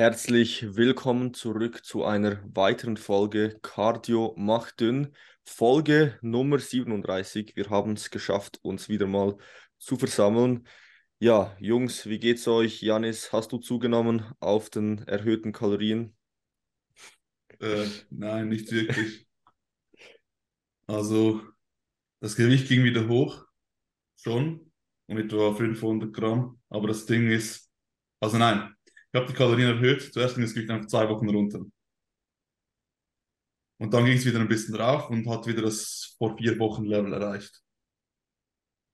Herzlich willkommen zurück zu einer weiteren Folge Cardio macht dünn. Folge Nummer 37. Wir haben es geschafft, uns wieder mal zu versammeln. Ja, Jungs, wie geht's euch? Janis, hast du zugenommen auf den erhöhten Kalorien? Äh, nein, nicht wirklich. Also, das Gewicht ging wieder hoch, schon, um etwa 500 Gramm. Aber das Ding ist, also nein, ich habe die Kalorien erhöht. Zuerst ging das Gewicht einfach zwei Wochen runter. Und dann ging es wieder ein bisschen drauf und hat wieder das vor vier Wochen Level erreicht.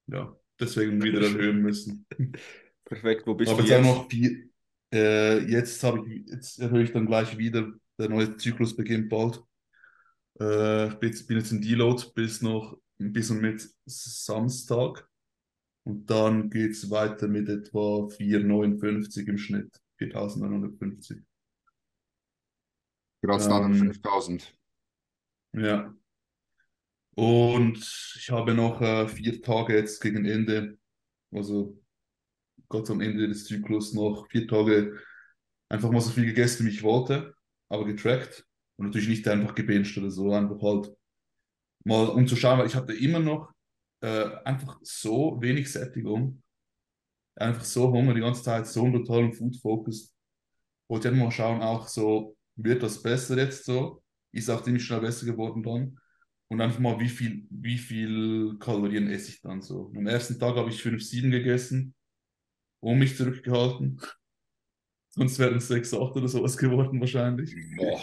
Ja, deswegen wieder erhöhen müssen. Perfekt, wo bist Aber du jetzt auch noch vier. Äh, jetzt habe ich, jetzt erhöhe ich dann gleich wieder. Der neue Zyklus beginnt bald. Äh, ich bin jetzt, bin jetzt in Deload bis noch bis und mit Samstag. Und dann geht es weiter mit etwa 4,59 im Schnitt. 4.950. Gerade dann Ähm, 5000. ja. Und ich habe noch äh, vier Tage jetzt gegen Ende, also Gott am Ende des Zyklus noch vier Tage einfach mal so viel gegessen, wie ich wollte, aber getrackt. Und natürlich nicht einfach gebinged oder so, einfach halt mal um zu schauen, weil ich hatte immer noch äh, einfach so wenig Sättigung, einfach so Hunger die ganze Zeit, so einen brutalen Food Focus. Wollte einfach mal schauen, auch so, wird das besser jetzt so? Ist auch ziemlich schnell besser geworden dann. Und einfach mal, wie viel, wie viel Kalorien esse ich dann so. Am ersten Tag habe ich 5, 7 gegessen, um mich zurückgehalten. Sonst wären es 6, 8 oder sowas geworden wahrscheinlich. Boah.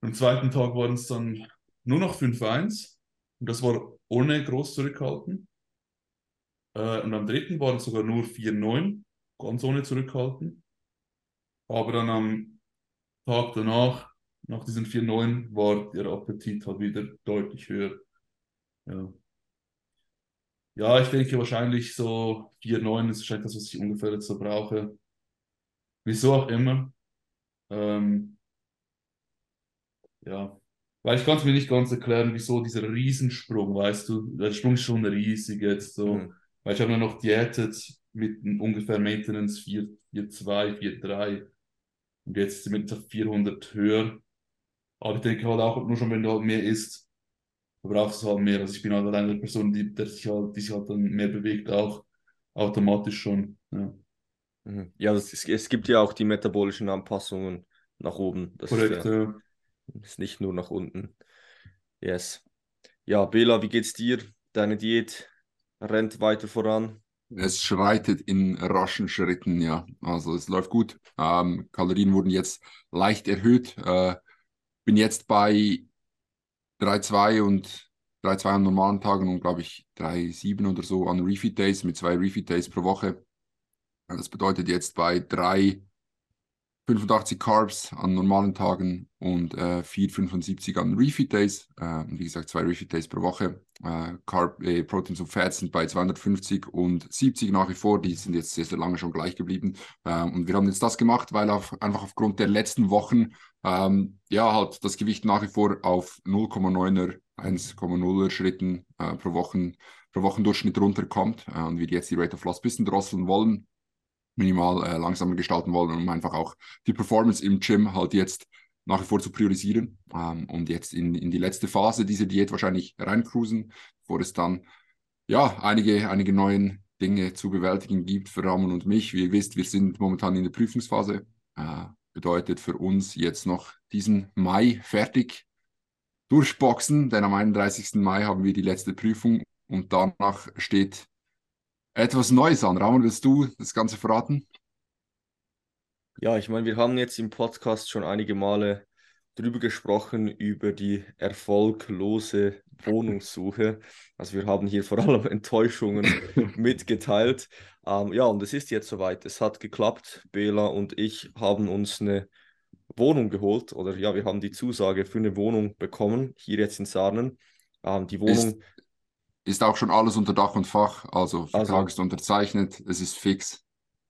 Am zweiten Tag waren es dann nur noch 5-1. Und das war ohne groß zurückhalten. Äh, und am dritten waren es sogar nur 4-9, ganz ohne zurückhalten. Aber dann am Tag danach, nach diesen 4-9, war der Appetit halt wieder deutlich höher. Ja. Ja, ich denke wahrscheinlich so 4-9 ist wahrscheinlich das, was ich ungefähr jetzt so brauche. Wieso auch immer. Ähm, ja. Weil ich kann es mir nicht ganz erklären, wieso dieser Riesensprung, weißt du? Der Sprung ist schon riesig jetzt so. Mhm. Weil ich habe mir noch diätet mit ungefähr Maintenance 4, 4,2, 4,3 und jetzt sind wir jetzt auf 400 höher. Aber ich denke halt auch, nur schon wenn du halt mehr isst, brauchst du halt mehr. Also ich bin halt eine Person, die, der sich halt, die sich halt dann mehr bewegt, auch automatisch schon. Ja. Mhm. Ja, das ist, es gibt ja auch die metabolischen Anpassungen nach oben. Das ist Korrekt, ja ja. ist nicht nur nach unten. Yes. Ja, Bela, wie geht's dir? Deine Diät rennt weiter voran. Es schreitet in raschen Schritten, ja. Also es läuft gut. Ähm, Kalorien wurden jetzt leicht erhöht. Äh, bin jetzt bei 3,2 und 3,2 an normalen Tagen und glaube ich 3,7 oder so an Refeed Days mit zwei Refeed Days pro Woche. Das bedeutet jetzt bei 3,85 Carbs an normalen Tagen und äh, 4,75 an Refeed Days. Äh, und wie gesagt, zwei Refeed Days pro Woche. Äh, Carb, äh, Proteins und Fats sind bei 250 und 70 nach wie vor. Die sind jetzt sehr, sehr lange schon gleich geblieben. Äh, und wir haben jetzt das gemacht, weil auf, einfach aufgrund der letzten Wochen ähm, ja halt das Gewicht nach wie vor auf 0,9er, 1,0er Schritten äh, pro Wochen pro Wochendurchschnitt runterkommt äh, und wir jetzt die Rate of Loss ein bisschen drosseln wollen minimal äh, langsamer gestalten wollen, um einfach auch die Performance im Gym halt jetzt nach wie vor zu priorisieren ähm, und jetzt in, in die letzte Phase dieser Diät wahrscheinlich reincruisen, bevor es dann ja einige, einige neuen Dinge zu bewältigen gibt für Ramon und mich. Wie ihr wisst, wir sind momentan in der Prüfungsphase. Äh, bedeutet für uns jetzt noch diesen Mai fertig durchboxen, denn am 31. Mai haben wir die letzte Prüfung und danach steht etwas Neues an. Ramon, willst du das Ganze verraten? Ja, ich meine, wir haben jetzt im Podcast schon einige Male drüber gesprochen, über die erfolglose Wohnungssuche. Also wir haben hier vor allem Enttäuschungen mitgeteilt. Ähm, ja, und es ist jetzt soweit. Es hat geklappt. Bela und ich haben uns eine Wohnung geholt oder ja, wir haben die Zusage für eine Wohnung bekommen, hier jetzt in Sarnen. Ähm, die Wohnung, ist auch schon alles unter Dach und Fach, also Vertrag also ist unterzeichnet, es ist fix.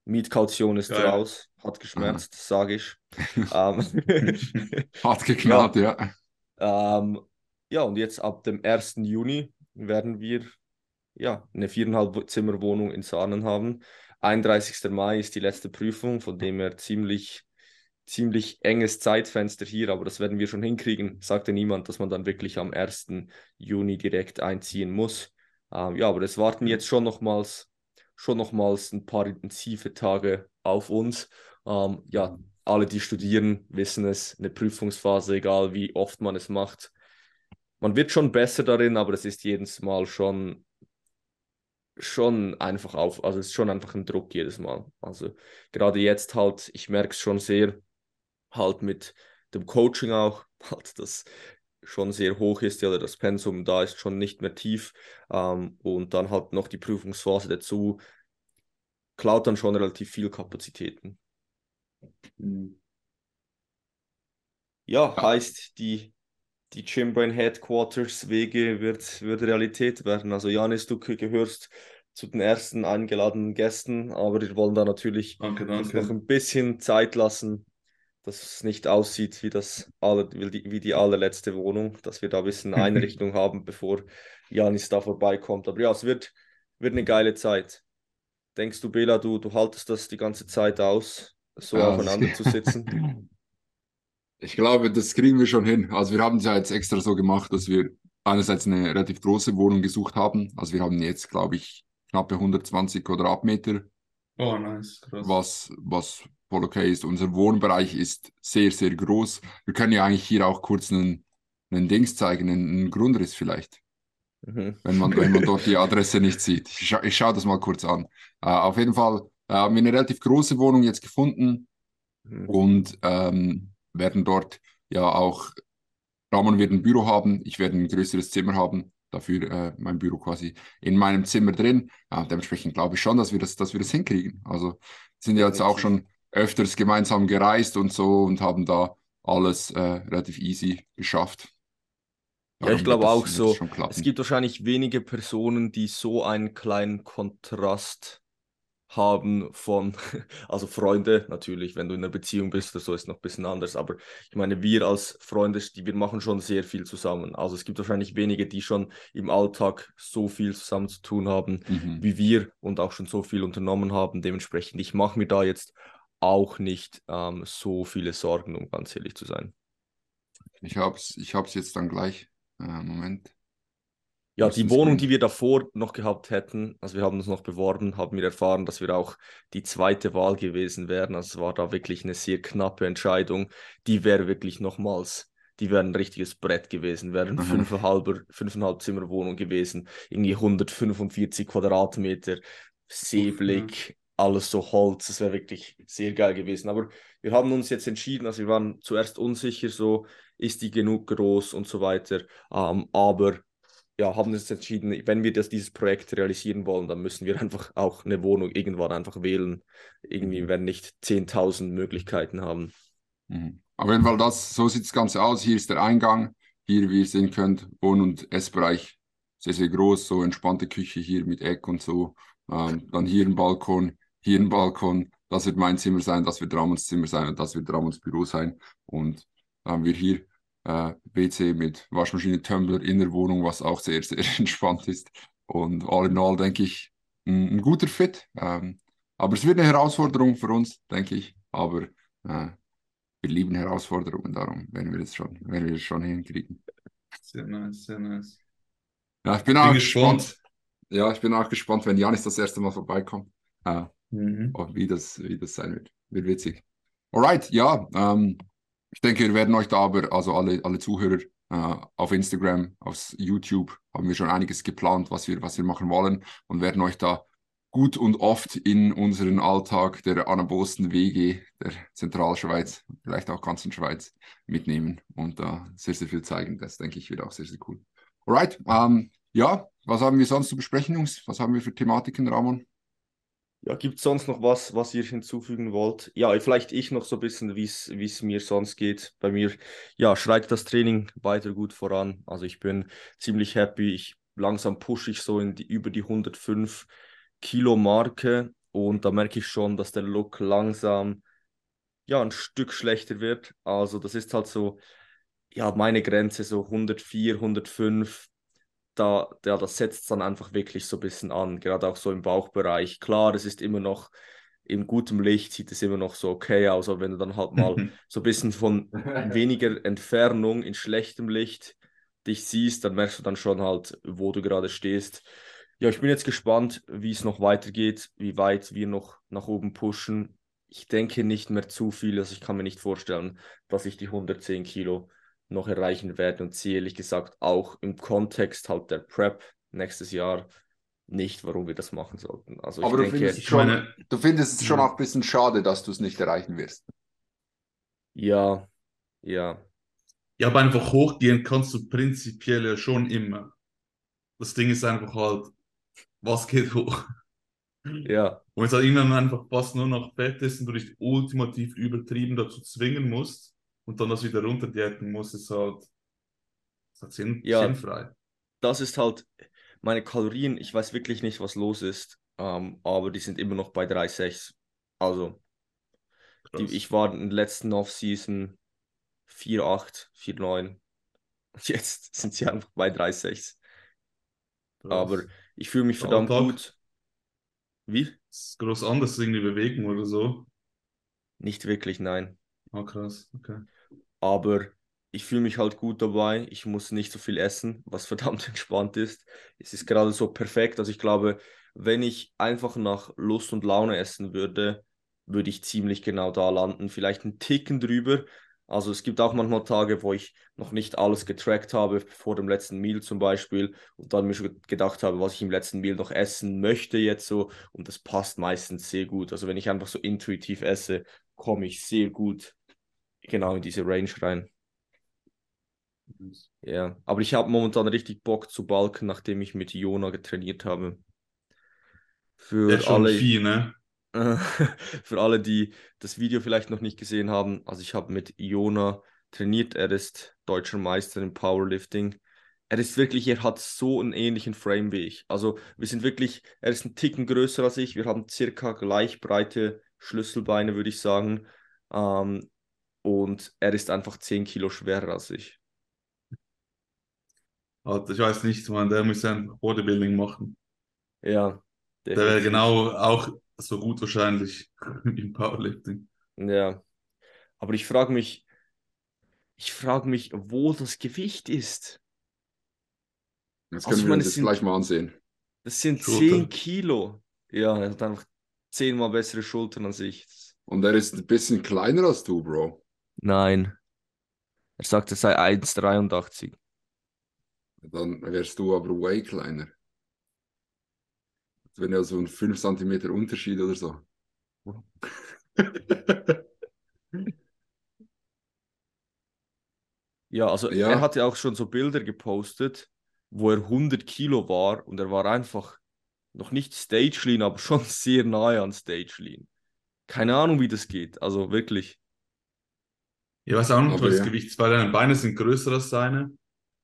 Mietkaution ist Geil. raus, hat geschmerzt, sage ich. Ähm, Hat geknallt, ja. Ähm, ja, und jetzt ab dem 1. Juni werden wir ja, eine viereinhalb Zimmer Wohnung in Sarnen haben. 31. Mai ist die letzte Prüfung, von dem her ziemlich ziemlich enges Zeitfenster hier, aber das werden wir schon hinkriegen. Sagte niemand, dass man dann wirklich am 1. Juni direkt einziehen muss. Ähm, ja, aber es warten jetzt schon nochmals, schon nochmals ein paar intensive Tage auf uns. Ähm, ja, alle, die studieren, wissen es, eine Prüfungsphase, egal wie oft man es macht. Man wird schon besser darin, aber es ist jedes Mal schon schon einfach auf, also es ist schon einfach ein Druck jedes Mal. Also gerade jetzt halt, ich merke es schon sehr, halt mit dem Coaching auch, halt das schon sehr hoch ist, ja, das Pensum da ist schon nicht mehr tief ähm, und dann halt noch die Prüfungsphase dazu, klaut dann schon relativ viel Kapazitäten. Mhm. Ja, ja, heißt die die Chimbrain Headquarters Wege wird, wird Realität werden. Also Janis, du gehörst zu den ersten eingeladenen Gästen, aber wir wollen da natürlich danke, danke. noch ein bisschen Zeit lassen, dass es nicht aussieht wie, das alle, wie, die, wie die allerletzte Wohnung, dass wir da ein bisschen Einrichtung haben, bevor Janis da vorbeikommt. Aber ja, es wird, wird eine geile Zeit. Denkst du, Bela, du, du haltest das die ganze Zeit aus, so ja, aufeinander zu sitzen? Ich glaube, das kriegen wir schon hin. Also wir haben es ja jetzt extra so gemacht, dass wir einerseits eine relativ große Wohnung gesucht haben. Also wir haben jetzt, glaube ich, knappe 120 Quadratmeter. Oh, nice. Krass. Was, was okay ist. Unser Wohnbereich ist sehr, sehr groß. Wir können ja eigentlich hier auch kurz einen, einen Dings zeigen, einen, einen Grundriss vielleicht. Mhm. Wenn, man, wenn man dort die Adresse nicht sieht. Ich, scha ich schaue das mal kurz an. Uh, auf jeden Fall uh, haben wir eine relativ große Wohnung jetzt gefunden. Mhm. Und ähm, werden dort ja auch, Ramon wird ein Büro haben, ich werde ein größeres Zimmer haben, dafür äh, mein Büro quasi in meinem Zimmer drin. Dementsprechend glaube ich schon, dass wir das, dass wir das hinkriegen. Also sind ja jetzt auch schon öfters gemeinsam gereist und so und haben da alles äh, relativ easy geschafft. Ja, ich glaube auch so. Es gibt wahrscheinlich wenige Personen, die so einen kleinen Kontrast haben von, also Freunde natürlich, wenn du in einer Beziehung bist oder so, ist noch ein bisschen anders, aber ich meine, wir als Freunde, die, wir machen schon sehr viel zusammen. Also es gibt wahrscheinlich wenige, die schon im Alltag so viel zusammen zu tun haben mhm. wie wir und auch schon so viel unternommen haben. Dementsprechend, ich mache mir da jetzt auch nicht ähm, so viele Sorgen, um ganz ehrlich zu sein. Ich habe es ich hab's jetzt dann gleich. Äh, Moment. Ja, die Wohnung, die wir davor noch gehabt hätten, also wir haben uns noch beworben, haben wir erfahren, dass wir auch die zweite Wahl gewesen wären. Also es war da wirklich eine sehr knappe Entscheidung. Die wäre wirklich nochmals, die wäre ein richtiges Brett gewesen, wäre eine fünfeinhalb, fünfeinhalb Zimmer Wohnung gewesen, irgendwie 145 Quadratmeter, Seeblick, alles so Holz. Das wäre wirklich sehr geil gewesen. Aber wir haben uns jetzt entschieden, also wir waren zuerst unsicher, so ist die genug groß und so weiter. Ähm, aber ja, haben uns entschieden, wenn wir das, dieses Projekt realisieren wollen, dann müssen wir einfach auch eine Wohnung irgendwann einfach wählen. Irgendwie mhm. werden nicht 10.000 Möglichkeiten haben. Mhm. Auf jeden Fall, das, so sieht das Ganze aus. Hier ist der Eingang. Hier, wie ihr sehen könnt, Wohn- und Essbereich sehr, sehr groß. So entspannte Küche hier mit Eck und so. Ähm, dann hier ein Balkon, hier ein Balkon. Das wird mein Zimmer sein, das wird Ramons Zimmer sein und das wird Ramons Büro sein. Und dann haben wir hier äh, WC mit Waschmaschine, Tumbler in der Wohnung, was auch sehr, sehr entspannt ist. Und all in all denke ich, ein, ein guter Fit. Ähm, aber es wird eine Herausforderung für uns, denke ich. Aber äh, wir lieben Herausforderungen, darum werden wir es schon, werden wir es schon hinkriegen. Sehr nice, sehr nice. Ja, ich bin, bin auch gespannt. gespannt. Ja, ich bin auch gespannt, wenn Janis das erste Mal vorbeikommt. Äh, mhm. wie, das, wie das sein wird. Wird witzig. Alright, ja. Ähm, ich denke, wir werden euch da aber, also alle, alle Zuhörer äh, auf Instagram, auf YouTube, haben wir schon einiges geplant, was wir, was wir machen wollen und werden euch da gut und oft in unseren Alltag der anabosten Wege der Zentralschweiz, vielleicht auch ganzen Schweiz mitnehmen und da äh, sehr, sehr viel zeigen. Das denke ich wird auch sehr, sehr cool. Alright, ähm, ja, was haben wir sonst zu besprechen, Jungs? Was haben wir für Thematiken, Ramon? Ja, gibt es sonst noch was, was ihr hinzufügen wollt? Ja, vielleicht ich noch so ein bisschen, wie es mir sonst geht. Bei mir, ja, schreit das Training weiter gut voran. Also ich bin ziemlich happy. Ich langsam pushe ich so in die, über die 105 Kilo Marke und da merke ich schon, dass der Look langsam ja ein Stück schlechter wird. Also das ist halt so, ja, meine Grenze so 104, 105 da, ja, das setzt dann einfach wirklich so ein bisschen an, gerade auch so im Bauchbereich. Klar, es ist immer noch in gutem Licht sieht es immer noch so okay aus, aber wenn du dann halt mal so ein bisschen von weniger Entfernung in schlechtem Licht dich siehst, dann merkst du dann schon halt, wo du gerade stehst. Ja, ich bin jetzt gespannt, wie es noch weitergeht, wie weit wir noch nach oben pushen. Ich denke nicht mehr zu viel, also ich kann mir nicht vorstellen, dass ich die 110 Kilo noch erreichen werde und ziehe ehrlich gesagt auch im Kontext halt der Prep nächstes Jahr nicht, warum wir das machen sollten. Also Aber du, denke, findest schon, meine, du findest es schon auch ein bisschen schade, dass du es nicht erreichen wirst. Ja, ja. Ja, aber einfach hochgehen kannst du prinzipiell ja schon immer. Das Ding ist einfach halt, was geht hoch? Ja. Und wenn es halt irgendwann einfach fast nur noch Fett ist und du dich ultimativ übertrieben dazu zwingen musst und dann das wieder runterdiäten musst, ist halt, ist halt sinn, ja, sinnfrei. Das ist halt, meine Kalorien, ich weiß wirklich nicht, was los ist, ähm, aber die sind immer noch bei 3,6. Also, die, ich war in der letzten Off-Season 4,8, 4,9. Und jetzt sind sie einfach bei 3,6. Aber ich fühle mich verdammt Alltag. gut. Wie? Ist groß anders irgendwie bewegen oder so? Nicht wirklich, nein. Ah, oh, krass, okay. Aber ich fühle mich halt gut dabei. Ich muss nicht so viel essen, was verdammt entspannt ist. Es ist gerade so perfekt. Also ich glaube, wenn ich einfach nach Lust und Laune essen würde, würde ich ziemlich genau da landen. Vielleicht einen Ticken drüber. Also es gibt auch manchmal Tage, wo ich noch nicht alles getrackt habe, vor dem letzten Meal zum Beispiel, und dann mir schon gedacht habe, was ich im letzten Meal noch essen möchte jetzt so. Und das passt meistens sehr gut. Also wenn ich einfach so intuitiv esse, komme ich sehr gut genau in diese Range rein. Ja, aber ich habe momentan richtig Bock zu balken, nachdem ich mit Jona getrainiert habe. Für alle, viel, ne? für alle, die das Video vielleicht noch nicht gesehen haben, also ich habe mit Jona trainiert. Er ist deutscher Meister im Powerlifting. Er ist wirklich, er hat so einen ähnlichen Frame wie ich. Also wir sind wirklich, er ist ein Ticken größer als ich. Wir haben circa gleich breite Schlüsselbeine, würde ich sagen. Ähm, und er ist einfach 10 Kilo schwerer als ich. Also ich weiß nicht, man, der muss ein Bodybuilding machen. Ja. Der wäre genau auch so gut wahrscheinlich im Powerlifting. Ja. Aber ich frage mich, ich frage mich, wo das Gewicht ist. Das können also, wir meine, uns jetzt sind, gleich mal ansehen. Das sind Schulter. 10 Kilo. Ja, er hat einfach zehnmal bessere Schultern als ich. Und er ist ein bisschen kleiner als du, Bro. Nein. Er sagt, er sei 1,83. Dann wärst du aber way kleiner. Das wäre ja so ein 5 cm Unterschied oder so. ja, also ja. er hatte auch schon so Bilder gepostet, wo er 100 Kilo war und er war einfach noch nicht Stage Lean, aber schon sehr nahe an Stage Lean. Keine Ahnung, wie das geht. Also wirklich. Ich weiß auch nicht, was das ja. Gewicht ist, weil deine Beine sind größer als seine.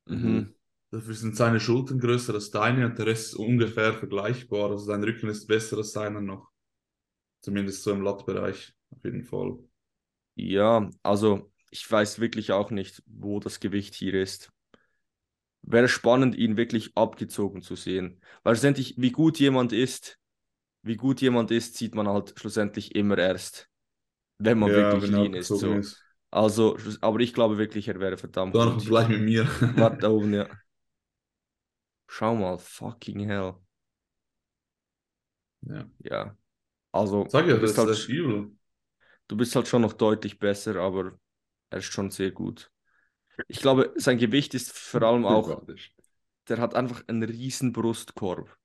Mhm. Dafür sind seine Schultern größer als deine und der Rest ist ungefähr vergleichbar. Also sein Rücken ist besser als seiner noch. Zumindest so im Lattbereich, auf jeden Fall. Ja, also ich weiß wirklich auch nicht, wo das Gewicht hier ist. Wäre spannend, ihn wirklich abgezogen zu sehen. Weil schlussendlich, wie gut jemand ist, wie gut jemand ist, sieht man halt schlussendlich immer erst, wenn man ja, wirklich lean ist. So. ist. Also, aber ich glaube wirklich, er wäre verdammt Dann. Vielleicht mit mir. Warte da oben, ja. Schau mal, fucking hell. Ja. Ja. Also, Sag ja, das ist halt, das Du bist halt schon noch deutlich besser, aber er ist schon sehr gut. Ich glaube, sein Gewicht ist vor allem auch, der hat einfach einen riesen Brustkorb.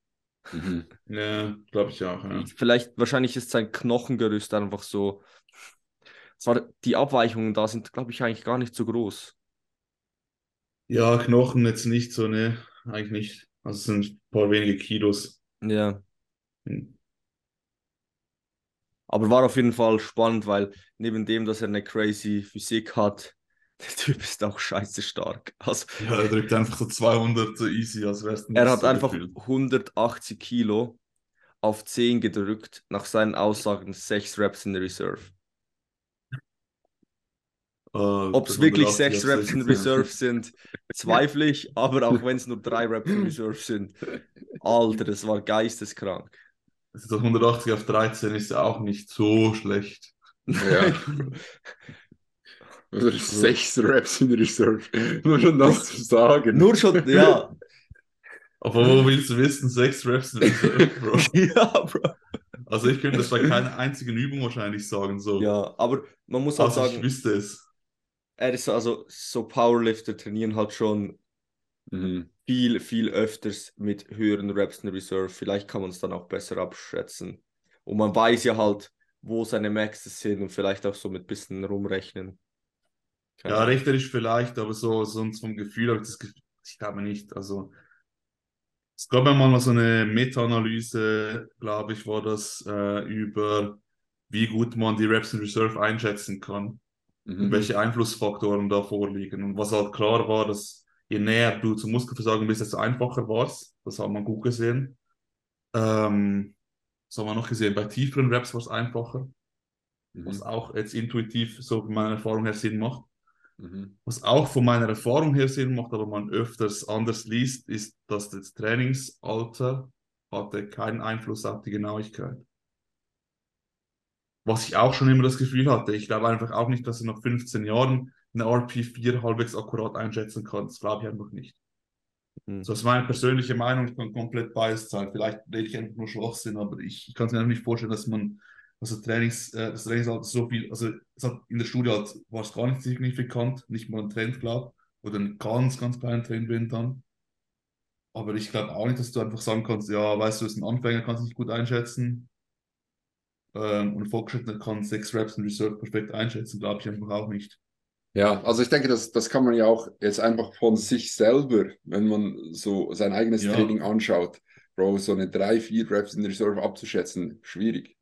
Mhm. Ja, glaube ich auch. Ja. Vielleicht, wahrscheinlich ist sein Knochengerüst einfach so. Zwar die Abweichungen da sind, glaube ich, eigentlich gar nicht so groß. Ja, Knochen jetzt nicht so, ne eigentlich nicht. Also es sind ein paar wenige Kilos. Ja. Hm. Aber war auf jeden Fall spannend, weil neben dem, dass er eine crazy Physik hat, der Typ ist auch scheiße stark. Also, ja, er drückt einfach so 200 so easy, als wär's Er hat so einfach gefühlt. 180 Kilo auf 10 gedrückt, nach seinen Aussagen 6 Reps in Reserve. Uh, Ob es wirklich sechs Reps in Reserve sind, zweifle ich, aber auch wenn es nur drei Reps in Reserve sind. Alter, das war geisteskrank. Also das 180 auf 13 ist ja auch nicht so schlecht. Ja. Oder sechs Raps in Reserve. Nur schon das zu sagen. Nur schon, ja. Aber wo willst du wissen, sechs Reps in Reserve, Bro? ja, Bro. Also ich könnte das bei keiner einzigen Übung wahrscheinlich sagen, so. Ja, aber man muss halt Also ich sagen, wüsste es. Er ist also so Powerlifter trainieren halt schon Mhm. viel, viel öfters mit höheren Reps in Reserve. Vielleicht kann man es dann auch besser abschätzen. Und man weiß ja halt, wo seine Maxes sind und vielleicht auch so mit bisschen rumrechnen. Keine Ja, rechterisch vielleicht, aber so sonst vom Gefühl habe ich das Gefühl, ich glaube nicht. Also es gab ja mal so eine Meta-Analyse, glaube ich, war das äh, über wie gut man die Reps in Reserve einschätzen kann Mhm. welche Einflussfaktoren da vorliegen. Und was halt klar war, dass je näher du zum Muskelversagen bist, desto einfacher war es. Das hat man gut gesehen. Ähm, das haben wir noch gesehen. Bei tieferen Reps war es einfacher, was Mhm. auch jetzt intuitiv so von meiner Erfahrung her Sinn macht. Mhm. Was auch von meiner Erfahrung her Sinn macht, aber man öfters anders liest, ist, dass das Trainingsalter hatte keinen Einfluss auf die Genauigkeit. Was ich auch schon immer das Gefühl hatte. Ich glaube einfach auch nicht, dass er nach 15 Jahren eine RP4 halbwegs akkurat einschätzen kann. Das glaube ich einfach nicht. Mhm. So ist meine persönliche Meinung. Ich kann komplett biased sein. Vielleicht rede ich einfach nur Schwachsinn, aber ich, ich kann es mir einfach nicht vorstellen, dass man also Trainings, äh, das Trainingsalter so viel, also in der Studie halt, war es gar nicht signifikant, nicht mal ein Trend, glaube oder ein ganz, ganz kleiner Trend wenn dann. Aber ich glaube auch nicht, dass du einfach sagen kannst, ja, weißt du, du bist ein Anfänger, kannst nicht gut einschätzen. Ähm, und ein Fortgeschrittener kann sechs Reps in Reserve perfekt einschätzen, glaube ich einfach auch nicht. Ja, also ich denke, das, das kann man ja auch jetzt einfach von sich selber, wenn man so sein eigenes Ja. Training anschaut, Bro, so eine drei, vier Reps in Reserve abzuschätzen, schwierig.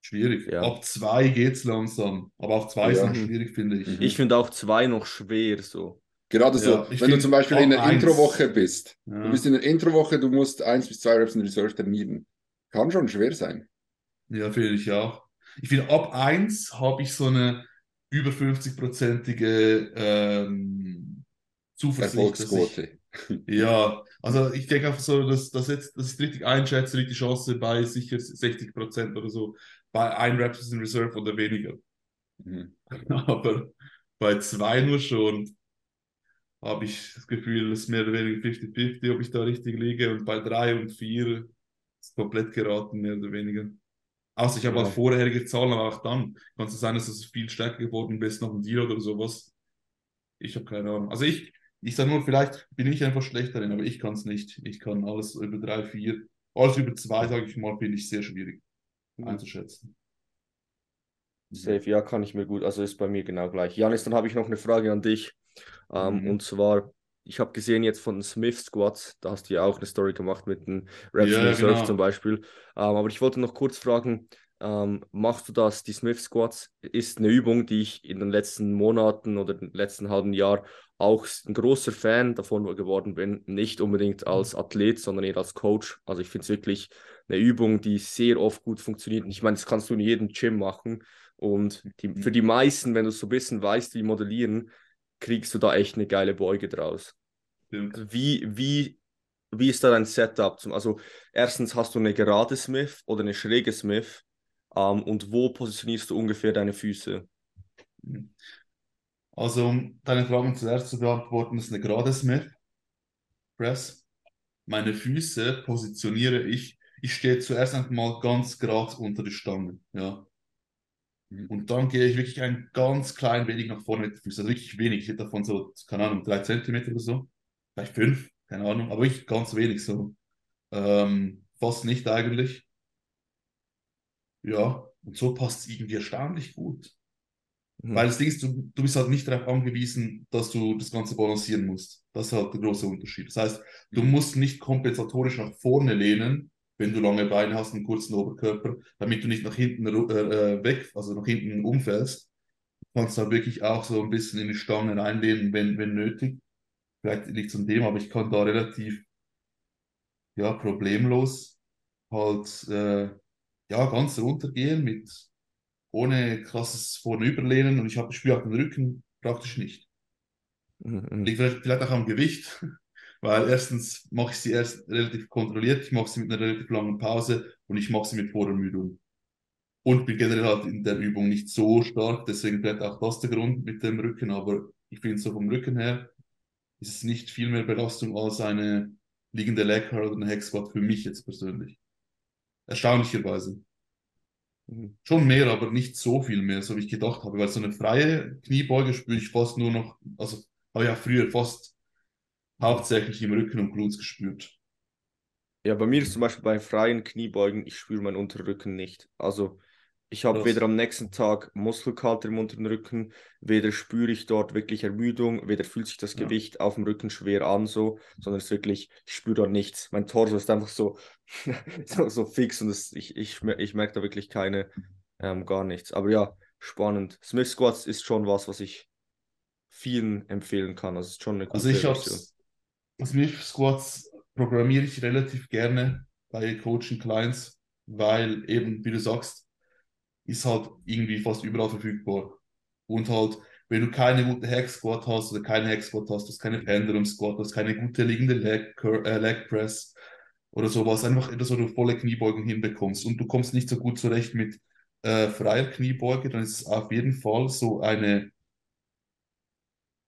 Schwierig. Ja. Ab zwei geht's langsam. Aber auch zwei ist Ja. noch schwierig, finde ich. Mhm. Ich finde auch zwei noch schwer so. Gerade so, Ja, wenn du zum Beispiel in der Introwoche bist, Ja. du bist in der Introwoche, du musst eins bis zwei Reps in Reserve trainieren. Kann schon schwer sein. Ja, finde ich auch. Ich finde, ab 1 habe ich so eine über 50-prozentige ähm, Zuversicht, dass ich, Erfolgsquote. ja, also ich denke einfach so, dass, dass jetzt, dass ich richtig einschätze, liegt die Chance bei sicher 60 Prozent oder so, bei ein Reps in Reserve oder weniger. Mhm. Aber bei zwei nur schon habe ich das Gefühl, es ist mehr oder weniger 50-50, ob ich da richtig liege. Und bei drei und vier ist komplett geraten, mehr oder weniger. Außer ich habe Ja. halt vorherige Zahlen, aber auch dann kann es sein, dass du viel stärker geworden bist nach dem Deal oder sowas. Ich habe keine Ahnung. Also ich, ich sage nur, vielleicht bin ich einfach schlecht darin, aber ich kann es nicht. Ich kann alles über drei, vier, alles über zwei, sage ich mal, finde ich sehr schwierig einzuschätzen. Safe, ja, kann ich mir gut. Also ist bei mir genau gleich. Janis, dann habe ich noch eine Frage an dich. Ähm, Mhm. Und zwar, ich habe gesehen jetzt von den Smith Squats, da hast du ja auch eine Story gemacht mit den Ja, in Reserve genau. zum Beispiel. Ähm, aber ich wollte noch kurz fragen, ähm, machst du das, die Smith Squats, ist eine Übung, die ich in den letzten Monaten oder im letzten halben Jahr auch ein großer Fan davon geworden bin. Nicht unbedingt als Athlet, sondern eher als Coach. Also ich finde es wirklich eine Übung, die sehr oft gut funktioniert. Und ich meine, das kannst du in jedem Gym machen. Und die, für die meisten, wenn du so ein bisschen weißt, wie modellieren, kriegst du da echt eine geile Beuge draus. Stimmt. Also wie, wie, wie ist da dein Setup? Zum, also erstens hast du eine gerade Smith oder eine schräge Smith ähm, und wo positionierst du ungefähr deine Füße? Also, um deine Fragen zuerst zu beantworten, ist eine gerade Smith Press. Meine Füße positioniere ich. Ich stehe zuerst einmal ganz gerade unter die Stange. Ja. Und dann gehe ich wirklich ein ganz klein wenig nach vorne mit den Füßen. Also wirklich wenig. Ich hätte davon so, keine Ahnung, drei Zentimeter oder so. Vielleicht fünf, keine Ahnung. Aber wirklich ganz wenig so. Ähm, fast nicht eigentlich. Ja. Und so passt es irgendwie erstaunlich gut. Mhm. Weil das Ding ist, du, du bist halt nicht darauf angewiesen, dass du das Ganze balancieren musst. Das ist halt der große Unterschied. Das heißt, du Mhm. musst nicht kompensatorisch nach vorne lehnen, wenn du lange Beine hast und einen kurzen Oberkörper, damit du nicht nach hinten äh, äh, weg, also nach hinten umfällst. Du kannst da wirklich auch so ein bisschen in die Stange reinlehnen, wenn, wenn nötig. Vielleicht liegt es an dem, aber ich kann da relativ ja, problemlos halt äh, ja, ganz runtergehen mit ohne krasses Vornüberlehnen und ich habe spüre auch den Rücken praktisch nicht. Mhm. Liegt vielleicht, vielleicht auch am Gewicht, Weil erstens mache ich sie erst relativ kontrolliert, ich mache sie mit einer relativ langen Pause und ich mache sie mit Vorermüdung. Und bin generell halt in der Übung nicht so stark, deswegen vielleicht auch das der Grund mit dem Rücken, aber ich finde so vom Rücken her ist es nicht viel mehr Belastung als eine liegende Leg Curl oder eine Hex Squat für mich jetzt persönlich. Erstaunlicherweise. Mhm. Schon mehr, aber nicht so viel mehr, so wie ich gedacht habe, weil so eine freie Kniebeuge spüre ich fast nur noch, also habe ich ja früher fast hauptsächlich im Rücken und Glutes gespürt. Ja, bei mir ist zum Beispiel bei freien Kniebeugen, ich spüre meinen Unterrücken nicht. Also ich habe weder am nächsten Tag Muskelkater im unteren Rücken, weder spüre ich dort wirklich Ermüdung, weder fühlt sich das Ja. Gewicht auf dem Rücken schwer an, so, sondern es ist wirklich, ich spüre dort nichts. Mein Torso ist einfach so, so, so fix und es, ich, ich, ich merke da wirklich keine, ähm, gar nichts. Aber ja, spannend. Smith Squats ist schon was, was ich vielen empfehlen kann. Also es ist schon eine gute Also ich Version. hab's, Smith Squats programmiere ich relativ gerne bei Coaching Clients, weil eben, wie du sagst, ist halt irgendwie fast überall verfügbar. Und halt, wenn du keine gute Hack Squat hast oder keine Hack Squat hast, du hast keine Pendulum Squat, du hast keine gute liegende Leg, äh, Leg Press oder sowas, einfach etwas, wo du volle Kniebeugen hinbekommst und du kommst nicht so gut zurecht mit äh, freier Kniebeuge, dann ist es auf jeden Fall so eine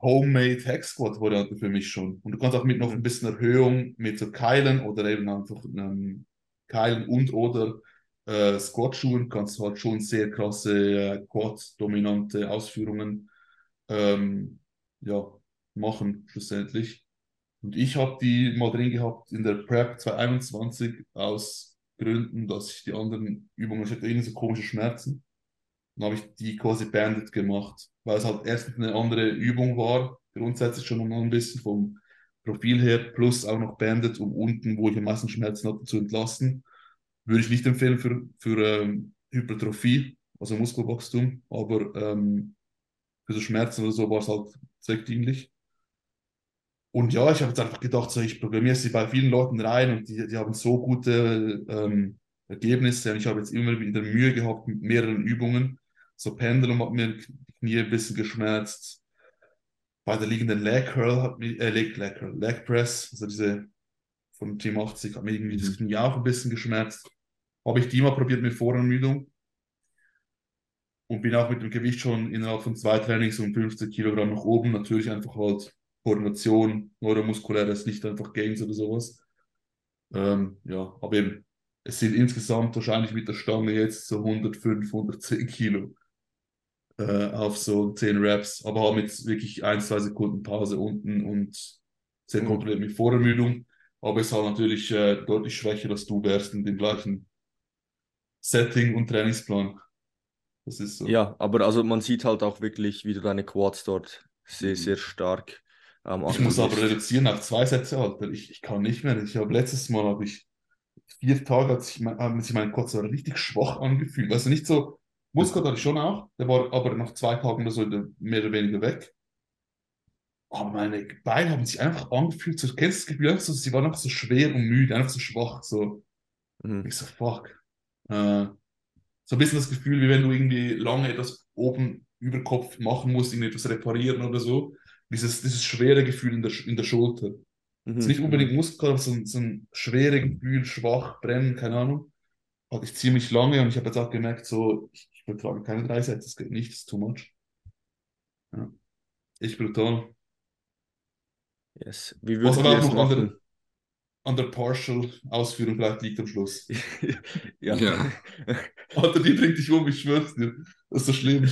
Homemade Hack Squat Variante für mich schon. Und du kannst auch mit noch ein bisschen Erhöhung mit so Keilen oder eben einfach ähm, Keilen und oder äh, Squat-Schuhen kannst du halt schon sehr krasse äh, Quad-dominante Ausführungen ähm, ja, machen, schlussendlich. Und ich habe die mal drin gehabt in der Prep 2021 aus Gründen, dass ich die anderen Übungen, ich hatte irgendwie so komische Schmerzen. Dann habe ich die quasi banded gemacht, weil es halt erstens eine andere Übung war, grundsätzlich schon mal ein bisschen vom Profil her, plus auch noch banded, um unten, wo ich am meisten Schmerzen hatte, zu entlasten. Würde ich nicht empfehlen für, für ähm, Hypertrophie, also Muskelwachstum, aber ähm, für so Schmerzen oder so war es halt zweckdienlich. Und ja, ich habe jetzt einfach gedacht, so, ich programmiere sie bei vielen Leuten rein und die, die haben so gute ähm, Ergebnisse. Und ich habe jetzt immer wieder Mühe gehabt mit mehreren Übungen. So Pendulum hat mir die Knie ein bisschen geschmerzt. Bei der liegenden Leg Curl hat mir, äh, Leg, Leg, Curl, Leg Press, also diese von Team 80, hat mir irgendwie das Knie auch ein bisschen geschmerzt. Habe ich die mal probiert mit Voranmüdung und bin auch mit dem Gewicht schon innerhalb von zwei Trainings um 15 Kilogramm nach oben. Natürlich einfach halt Koordination, neuromuskuläres, nicht einfach Gains oder sowas. Ähm, ja, aber eben, es sind insgesamt wahrscheinlich mit der Stange jetzt so 105, 110 Kilo äh, auf so 10 Reps, aber haben jetzt wirklich ein, zwei Sekunden Pause unten und sehr Mhm. kontrolliert mit Vorermüdung. Aber es ist halt natürlich äh, deutlich schwächer, als du wärst in dem gleichen Setting und Trainingsplan. Das ist so. Ja, aber also man sieht halt auch wirklich, wie du deine Quads dort sehr, Mhm. sehr stark ähm, Ich muss aber reduzieren auf zwei Sätze, Alter. Ich, ich kann nicht mehr. Ich habe letztes Mal habe ich vier Tage hat sich mein, haben sich mein Quad so richtig schwach angefühlt. Also nicht so, Muskel hatte ich schon auch, der war aber nach zwei Tagen oder so mehr oder weniger weg. Aber meine Beine haben sich einfach angefühlt, so, kennst du das Gefühl, einfach so, sie waren einfach so schwer und müde, einfach so schwach, so. Mhm. Ich so, fuck. Äh, so ein bisschen das Gefühl, wie wenn du irgendwie lange etwas oben über Kopf machen musst, irgendwie etwas reparieren oder so. Dieses, dieses schwere Gefühl in der, in der Schulter. Mhm. Ist nicht unbedingt Muskel, aber so ein, so ein schweres Gefühl, schwach, brennen, keine Ahnung. Hatte ich ziemlich lange und ich habe jetzt auch gemerkt, so, ich, ich vertrage keine drei Sätze, das geht nicht, das ist too much. Ja. Echt brutal. Yes. Wie Was würdet aber auch es noch an der, machen? an der Partial-Ausführung vielleicht liegt am Schluss. Ja. Ja. Alter, die bringt dich um, ich schwör's dir. Das ist so schlimm.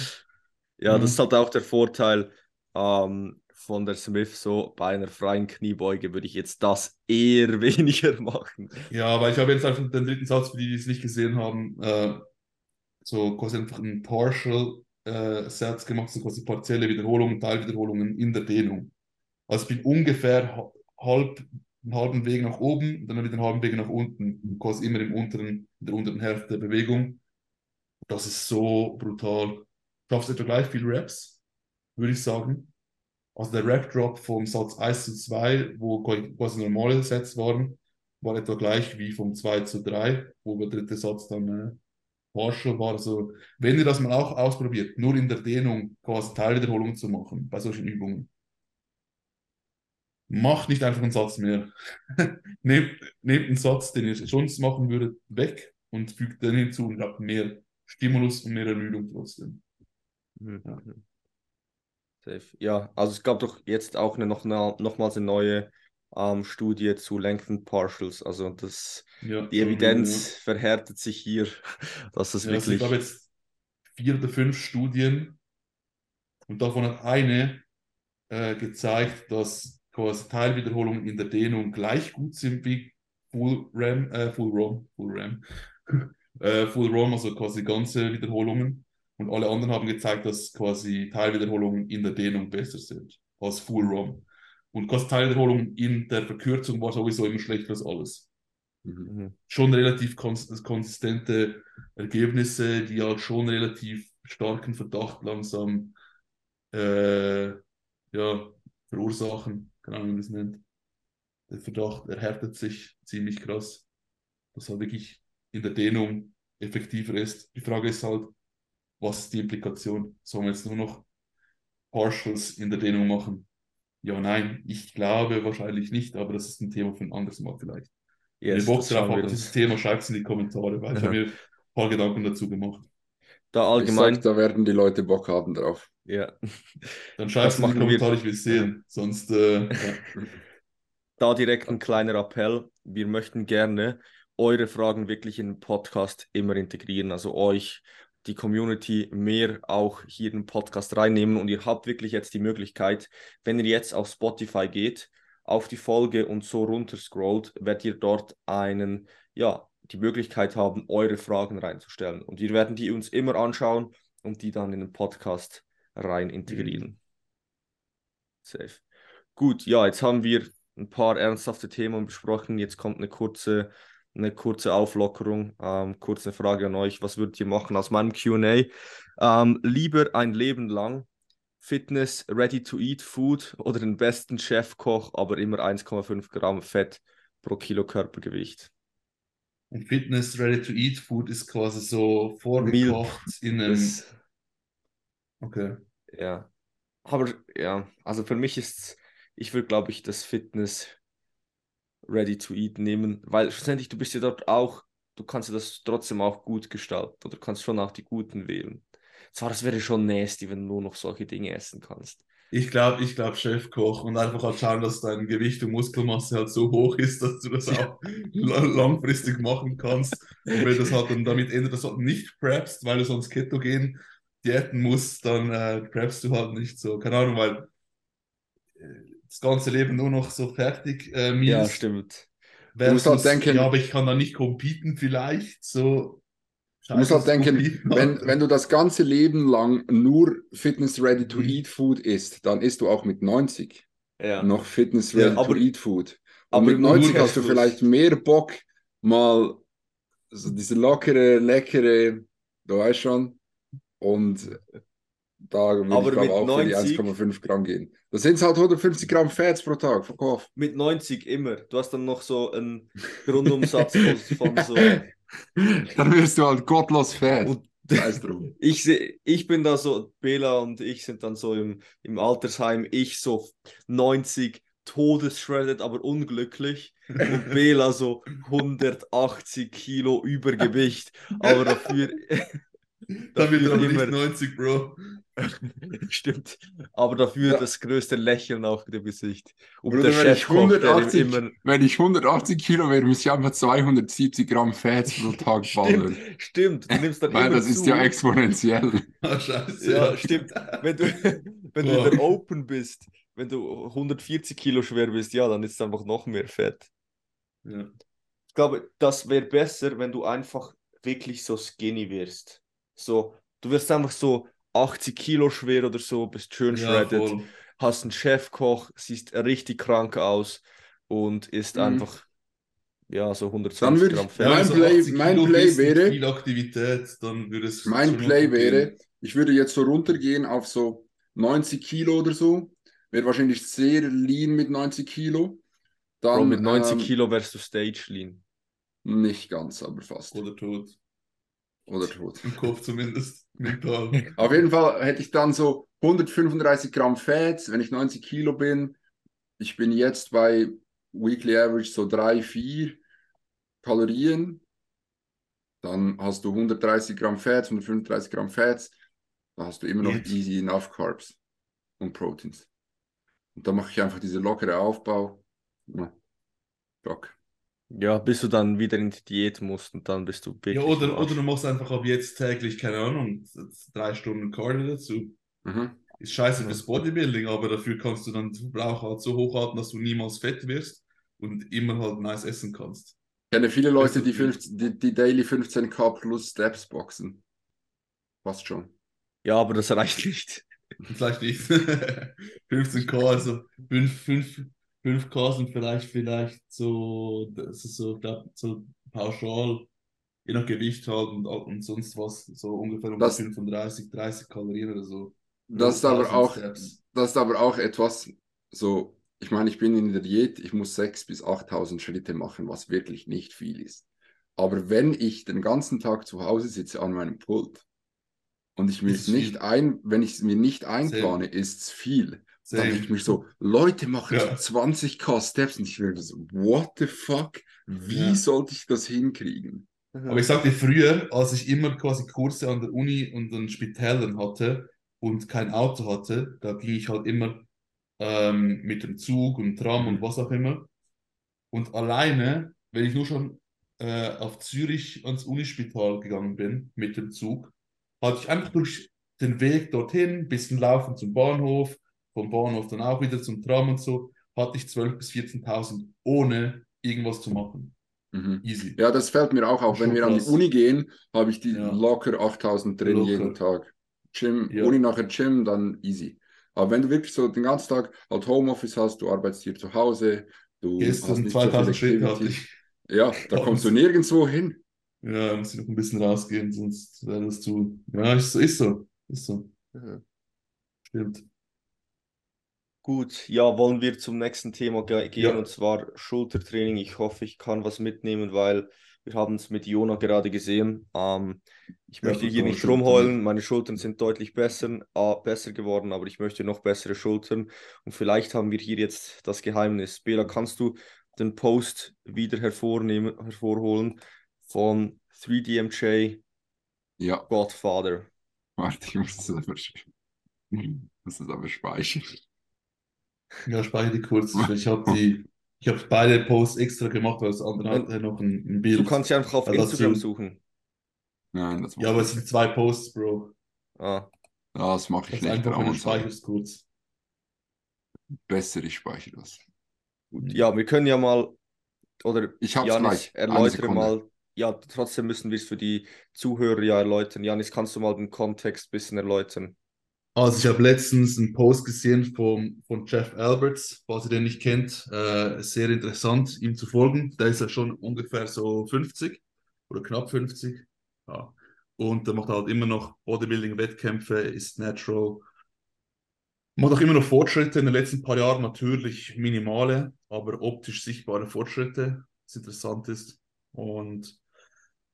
Ja, das Mhm. ist halt auch der Vorteil ähm, von der Smith. So bei einer freien Kniebeuge würde ich jetzt das eher weniger machen. Ja, weil ich habe jetzt einfach den dritten Satz, für die, die es nicht gesehen haben, äh, so quasi einfach einen Partial äh, Satz gemacht, so quasi partielle Wiederholungen, Teilwiederholungen in der Dehnung. Also ich bin ungefähr ha- halb, einen halben Weg nach oben, und dann wieder einen halben Weg nach unten, quasi immer im unteren, in der unteren Hälfte der Bewegung. Das ist so brutal. Schaffst etwa gleich viel Reps, würde ich sagen. Also der Rep-Drop vom Satz 1 zu 2, wo quasi normale Sets waren, war etwa gleich wie vom 2 zu 3, wo der dritte Satz dann partial war. Also wenn ihr das mal auch ausprobiert, nur in der Dehnung quasi Teilwiederholungen zu machen bei solchen Übungen. macht nicht einfach einen Satz mehr. nehmt, nehmt einen Satz, den ihr sonst machen würdet, weg und fügt den hinzu und habt mehr Stimulus und mehr Ermüdung trotzdem. Mhm. Ja. Safe. Ja, also es gab doch jetzt auch eine, noch eine, nochmals eine neue ähm, Studie zu Lengthened Partials. Also das, Ja, die Evidenz wieder, verhärtet sich hier, dass das ja. Ja, also ich wirklich. habe jetzt vier oder fünf Studien und davon hat eine äh, gezeigt, dass quasi Teilwiederholungen in der Dehnung gleich gut sind wie Full RAM, äh, Full ROM, Full RAM, äh, Full ROM, also quasi ganze Wiederholungen. Und alle anderen haben gezeigt, dass quasi Teilwiederholungen in der Dehnung besser sind als Full ROM. Und quasi Teilwiederholungen in der Verkürzung war sowieso immer schlechter als alles. Mhm. Mhm. Schon relativ kons konsistente Ergebnisse, die halt schon relativ starken Verdacht langsam äh, ja, verursachen. Keine Ahnung, wie man das nennt. Der Verdacht erhärtet sich ziemlich krass, dass halt wirklich in der Dehnung effektiver ist. Die Frage ist halt, was ist die Implikation? Sollen wir jetzt nur noch Partials in der Dehnung machen? Ja, nein, ich glaube wahrscheinlich nicht, aber das ist ein Thema für ein anderes Mal vielleicht. Wenn Yes, ihr Bock das drauf schauen wir habt, dieses uns. Thema, schreibt es in die Kommentare, weil ich Aha. habe mir ein paar Gedanken dazu gemacht. Da Ich allgemein, sag, da werden die Leute Bock haben drauf. ja. Dann schreibt es in die machen wir. Kommentare, ich will es sehen. Sonst, äh, ja. Da direkt ein kleiner Appell. Wir möchten gerne eure Fragen wirklich in den Podcast immer integrieren. Also euch, die Community, mehr auch hier in den Podcast reinnehmen. Und ihr habt wirklich jetzt die Möglichkeit, wenn ihr jetzt auf Spotify geht, auf die Folge und so runter scrollt, werdet ihr dort einen, ja, die Möglichkeit haben, eure Fragen reinzustellen. Und wir werden die uns immer anschauen und die dann in den Podcast rein integrieren. Safe. Gut, ja, jetzt haben wir ein paar ernsthafte Themen besprochen. Jetzt kommt eine kurze, eine kurze Auflockerung. Ähm, kurz eine Frage an euch. Was würdet ihr machen aus meinem QA? Ähm, lieber ein Leben lang Fitness, Ready-to-Eat Food oder den besten Chefkoch, aber immer 1,5 Gramm Fett pro Kilo Körpergewicht? Und Fitness Ready to Eat Food ist quasi so vorgekocht in einem. Okay. ja. Aber ja, also für mich ist, ich würde, glaube ich, das Fitness Ready to Eat nehmen, weil schlussendlich du bist ja dort auch, du kannst ja das trotzdem auch gut gestalten oder kannst schon auch die guten wählen. Zwar, das wäre schon nasty, wenn du nur noch solche Dinge essen kannst. Ich glaube, ich glaube Chefkoch und einfach halt schauen, dass dein Gewicht und Muskelmasse halt so hoch ist, dass du das auch la- langfristig machen kannst. Und wenn das halt dann damit endet, dass du halt nicht preppst, weil du sonst ketogen diäten musst, dann äh, preppst du halt nicht so. Keine Ahnung, weil äh, das ganze Leben nur noch so fertig äh, Ja, Meals stimmt. Du musst halt denken- ja, aber ich kann da nicht competen vielleicht, so. Du musst halt denken, wenn, wenn du das ganze Leben lang nur Fitness Ready to Mhm. Eat Food isst, dann isst du auch mit 90 Ja. noch Fitness Ja, Ready aber- to Eat Food. Und aber mit nur 90 hast du vielleicht mehr Bock, mal so diese lockere, leckere, du weißt schon. Und da würde Aber ich glaube mit auch für die 90 1,5 Gramm gehen. Das sind halt 150 Gramm Fats pro Tag, off. Mit 90 immer. Du hast dann noch so einen Grundumsatz von, so. Dann wirst du halt gottlos fett. Und ich, seh- ich bin da so, Bela und ich sind dann so im, im Altersheim, ich so 90, todesshredded, aber unglücklich. Und Bela so 180 Kilo Übergewicht, aber dafür, Wird er aber immer- nicht 90, Bro. stimmt, aber dafür Ja. das größte Lächeln auf dem Gesicht. Und Bruder, der wenn ich Chefkoch, der 180 immer, Wenn ich 180 Kilo wäre, müsste ich einfach 270 Gramm Fats pro Tag ballern. stimmt, stimmt, du nimmst dann Weil das ist zu. ja exponentiell. Ah, scheiße. Ja, stimmt. Wenn du, wenn du in der Open bist, wenn du 140 Kilo schwer bist, ja, dann ist es einfach noch mehr Fett. Ja. Ich glaube, das wäre besser, wenn du einfach wirklich so skinny wirst. So, du wirst einfach so 80 Kilo schwer oder so, bist schön Ja, shredded, voll. hast einen Chefkoch, siehst richtig krank aus und isst Mhm. einfach, ja, so 120 Dann würde Gramm ich- Fett. Mein wenn du Play- 80 mein Kilo Play wäre- Viel Aktivität, dann würde es. Mein Play wäre, gehen. ich würde jetzt so runtergehen auf so 90 Kilo oder so. Wäre wahrscheinlich sehr lean mit 90 Kilo. Dann, Bro, mit 90 ähm, Kilo wärst du Stage Lean. Nicht ganz, aber fast. Oder tot. Oder tot. Im Kopf zumindest. Mental. Auf jeden Fall hätte ich dann so 135 Gramm Fats, wenn ich 90 Kilo bin. ich bin jetzt bei Weekly Average so 3, 4 Kalorien. Dann hast du 130 Gramm Fats, 135 Gramm Fats. Da hast du immer noch Jetzt. easy enough Carbs und Proteins. Und dann mache ich einfach diese lockere Aufbau. Ja. Bock. Ja, bis du dann wieder in die Diät musst und dann bist du wirklich Ja, oder, oder du machst einfach ab jetzt täglich, keine Ahnung, drei Stunden Cardio dazu. Mhm. Ist scheiße Ja. fürs Bodybuilding, aber dafür kannst du dann den Verbrauch halt so hoch halten, dass du niemals fett wirst und immer halt nice essen kannst. Ich kenne viele Leute, die, für- 15, die, die Daily 15k plus Steps boxen. Passt schon. Ja, aber das reicht nicht. Vielleicht nicht. 15k, also 5, 5, 5k sind vielleicht, vielleicht so, das ist so, glaub, so pauschal, je nach Gewicht halt und, und sonst was, so ungefähr um Das- die 35, 30 Kalorien oder so. Das ist aber 1000 auch, Steps. das ist aber auch etwas so, ich meine, ich bin in der Diät, ich muss 6.000 bis 8.000 Schritte machen, was wirklich nicht viel ist. Aber wenn ich den ganzen Tag zu Hause sitze an meinem Pult und ich mir nicht ein, wenn ich es mir nicht einplane, ist es viel. Dann Same. denke ich mir so, Leute machen Ja. so 20k Steps und ich werde so, what the fuck? Wie Ja. sollte ich das hinkriegen? Aber ich sagte früher, als ich immer quasi Kurse an der Uni und an Spitälern hatte und kein Auto hatte, da ging ich halt immer ähm, mit dem Zug und Tram und was auch immer. Und alleine, wenn ich nur schon äh, auf Zürich ans Unispital gegangen bin mit dem Zug, hatte ich einfach durch den Weg dorthin, bisschen laufen zum Bahnhof, vom Bahnhof dann auch wieder zum Tram und so, hatte ich 12.000 bis 14.000 ohne irgendwas zu machen. Mhm. Easy. Ja, das fällt mir auch auf. Schon Wenn wir an die. Uni gehen, habe ich die Ja. locker 8000 drin Locker. jeden Tag. Gym, Ja. Uni nachher Gym, dann easy. Aber wenn du wirklich so den ganzen Tag halt Homeoffice hast, du arbeitest hier zu Hause, du hast Gestern so 2000 viel Schritte hatte ich. Ja, da kommst du nirgendwo hin. Ja, muss ich noch ein bisschen rausgehen, sonst wäre das zu. Ja, ist so, ist so. Ist so. Ja. Stimmt. Gut, ja, wollen wir zum nächsten Thema ge gehen Ja. und zwar Schultertraining. Ich hoffe, ich kann was mitnehmen, weil wir haben es mit Jona gerade gesehen. Ähm, ich Ja, möchte hier nicht Schultern. rumheulen. Meine Schultern sind deutlich besser, äh, besser geworden, aber ich möchte noch bessere Schultern. Und vielleicht haben wir hier jetzt das Geheimnis. Bela, kannst du den Post wieder hervornehmen, hervorholen von 3DMJ Ja, Godfather? warte, ich muss das aber, muss das aber speichern. Ja, speichere die kurz. Ich habe die, ich habe beide Posts extra gemacht, weil das andere Nein. hatte noch ein, ein Bild. Du kannst sie einfach auf Also Instagram suchen. Nein, das ja, aber es sind zwei Posts, Bro. Ah, Das mache Das ich ist nicht, einfach, wenn du und speicherst kurz. Besser, ich speichere das. gut. Ja, wir können ja mal, oder Ich hab's Janis, gleich. Erläutere mal, ja, trotzdem müssen wir es für die Zuhörer ja erläutern. Janis, kannst du mal den Kontext ein bisschen erläutern? Also ich habe letztens einen Post gesehen vom, von Jeff Alberts, falls ihr den nicht kennt, äh, sehr interessant, ihm zu folgen. Der ist ja schon ungefähr so 50 oder knapp 50. Ja. Und der macht halt immer noch Bodybuilding-Wettkämpfe, ist natural. Macht auch immer noch Fortschritte in den letzten paar Jahren, natürlich minimale, aber optisch sichtbare Fortschritte, was interessant ist. Und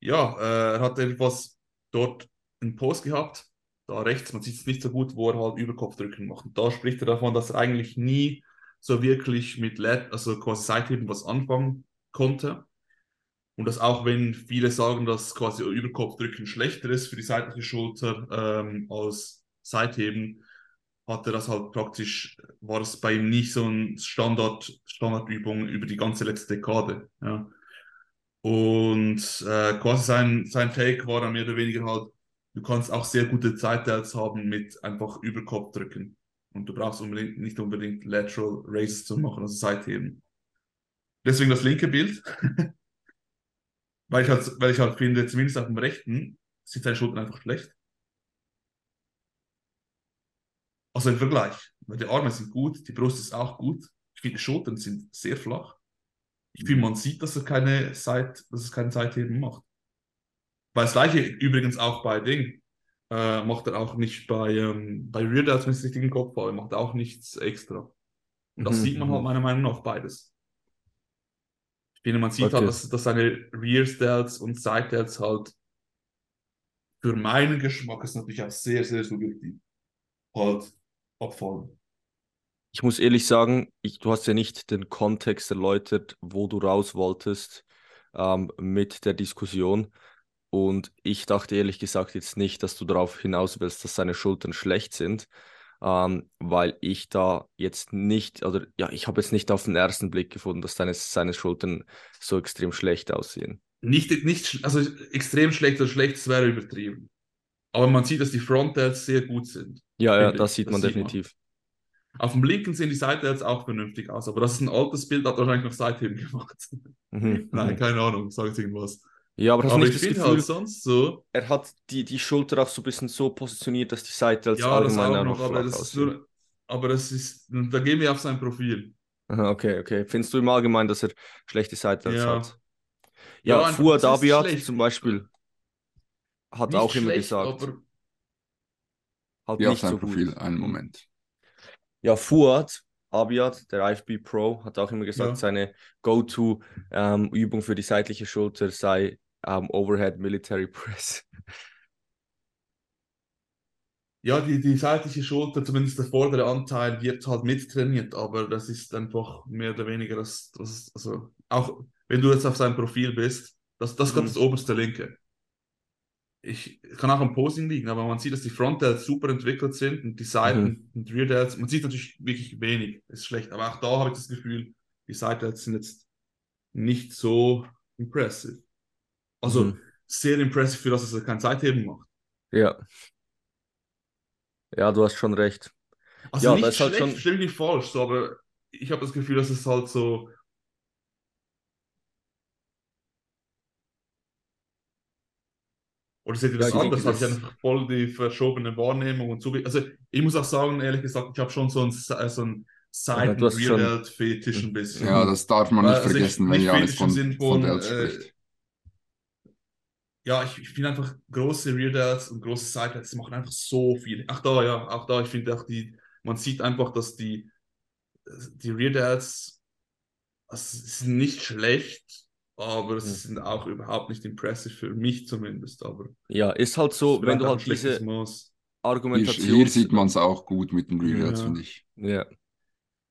ja, äh, er hat etwas dort einen Post gehabt, da rechts, man sieht es nicht so gut, wo er halt Überkopfdrücken macht. Und da spricht er davon, dass er eigentlich nie so wirklich mit Lat, also quasi Seitheben was anfangen konnte. Und dass auch wenn viele sagen, dass quasi Überkopfdrücken schlechter ist für die seitliche Schulter ähm, als Seitheben, hat er das halt praktisch, war es bei ihm nicht so ein Standard, Standardübung über die ganze letzte Dekade. Ja. Und äh, quasi sein, sein Take war dann mehr oder weniger halt, du kannst auch sehr gute Zeitteils haben mit einfach Überkopf drücken. Und du brauchst unbedingt, nicht unbedingt Lateral Raises zu machen, also Seitheben. Deswegen das linke Bild. weil, ich halt, weil ich halt finde, zumindest auf dem rechten sieht seine Schultern einfach schlecht. Also im Vergleich. Weil die Arme sind gut, die Brust ist auch gut. Ich finde, die Schultern sind sehr flach. Ich finde, man sieht, dass er keine Seit, dass es kein Seitheben macht. Weil das gleiche übrigens auch bei Ding. Äh, macht er auch nicht bei, ähm, bei Rear ich es richtig im Kopf habe, macht er auch nichts extra. Und das Mhm, sieht man mhm. halt meiner Meinung nach beides. Ich finde, man sieht Okay. halt, dass, dass seine Rear Delts und Side Delts halt für meinen Geschmack ist natürlich auch sehr, sehr subjektiv halt abfallen. Ich muss ehrlich sagen, ich, du hast ja nicht den Kontext erläutert, wo du raus wolltest ähm, mit der Diskussion. Und ich dachte ehrlich gesagt jetzt nicht, dass du darauf hinaus willst, dass seine Schultern schlecht sind, ähm, weil ich da jetzt nicht, oder ja, ich habe jetzt nicht auf den ersten Blick gefunden, dass seine, seine Schultern so extrem schlecht aussehen. Nicht, nicht, also extrem schlecht oder schlecht, das wäre übertrieben. Aber man sieht, dass die Frontdelts sehr gut sind. Ja, ja, das sieht Das man sieht man. definitiv. Auf dem linken sehen die Seitdelts auch vernünftig aus, aber das ist ein altes Bild, hat wahrscheinlich noch Seitheben gemacht. Mhm, Nein, mhm. keine Ahnung, sag jetzt irgendwas. Ja, aber hast Aber nicht ich das finde Gefühl, halt sonst so, er hat die, die Schulter auch so ein bisschen so positioniert, dass die Seite als ja, das allgemein auch auch noch noch, aber das ist nur, aber das ist, da gehen wir auf sein Profil. Aha, okay, okay. Findest du im Allgemeinen, dass er schlechte Seite Ja. hat? Ja, Ja, Fuad Abiat zum Beispiel hat Nicht auch immer schlecht, gesagt, aber halt Ja, auf nicht seinem so Profil, gut. einen Moment. Ja, Fuad Abiat, der IFB Pro, hat auch immer gesagt, Ja. seine Go-To-Übung für die seitliche Schulter sei ähm, Overhead Military Press. ja, die, die seitliche Schulter, zumindest der vordere Anteil, wird halt mittrainiert, aber das ist einfach mehr oder weniger das, das also auch wenn du jetzt auf seinem Profil bist, das, das ist Mhm. das oberste linke. Ich kann auch am Posing liegen, aber man sieht, dass die Frontdelts super entwickelt sind und die Seiten und Rear Delts, man sieht natürlich wirklich wenig, ist schlecht, aber auch da habe ich das Gefühl, die Seitdelts sind jetzt nicht so impressive. Also Mhm. sehr impressive für das, dass er kein Seitheben macht. Ja. Ja, du hast schon recht. Also Ja, nicht das ist halt schlecht, schon- nicht falsch, so, aber ich habe das Gefühl, dass es halt so. Oder seht ihr das Ja, ich anders? Habe ich einfach voll die verschobene Wahrnehmung und so. Also ich muss auch sagen, ehrlich gesagt, ich habe schon so äh, so schon- Seiten-Real-Fetisch ein bisschen. Ja, das darf man nicht also ich- vergessen, wenn nicht Janis fetisch im von, Sinn von von, äh. Ja, ich, ich finde einfach große Rear Delts und große Side Delts, die machen einfach so viel. Ach da, ja, auch da, ich finde auch die, man sieht einfach, dass die, die Rear Delts also, sind nicht schlecht, aber Mhm. sie sind auch überhaupt nicht impressive für mich zumindest. Aber Ja, ist halt so, wenn du halt diese Maß. Hier, Argumentation. hier sieht man es auch gut mit den Real Delts, Ja. finde ich. Ja.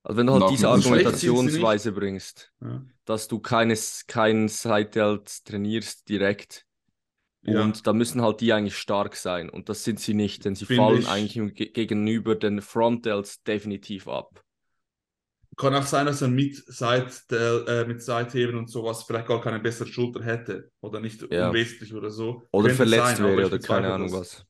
Also wenn du halt Nach diese Argumentationsweise bringst, Ja. dass du keines, keinen Side-Delt trainierst direkt Ja. und da müssen halt die eigentlich stark sein und das sind sie nicht, denn sie Finde fallen ich. eigentlich ge- gegenüber den Front-Delts definitiv ab. Kann auch sein, dass er mit, Seit, äh, mit Seitheben und sowas vielleicht gar keine bessere Schulter hätte oder nicht Ja. unwesentlich oder so. Oder Könnte verletzt sein, wäre oder keine Ahnung das. was.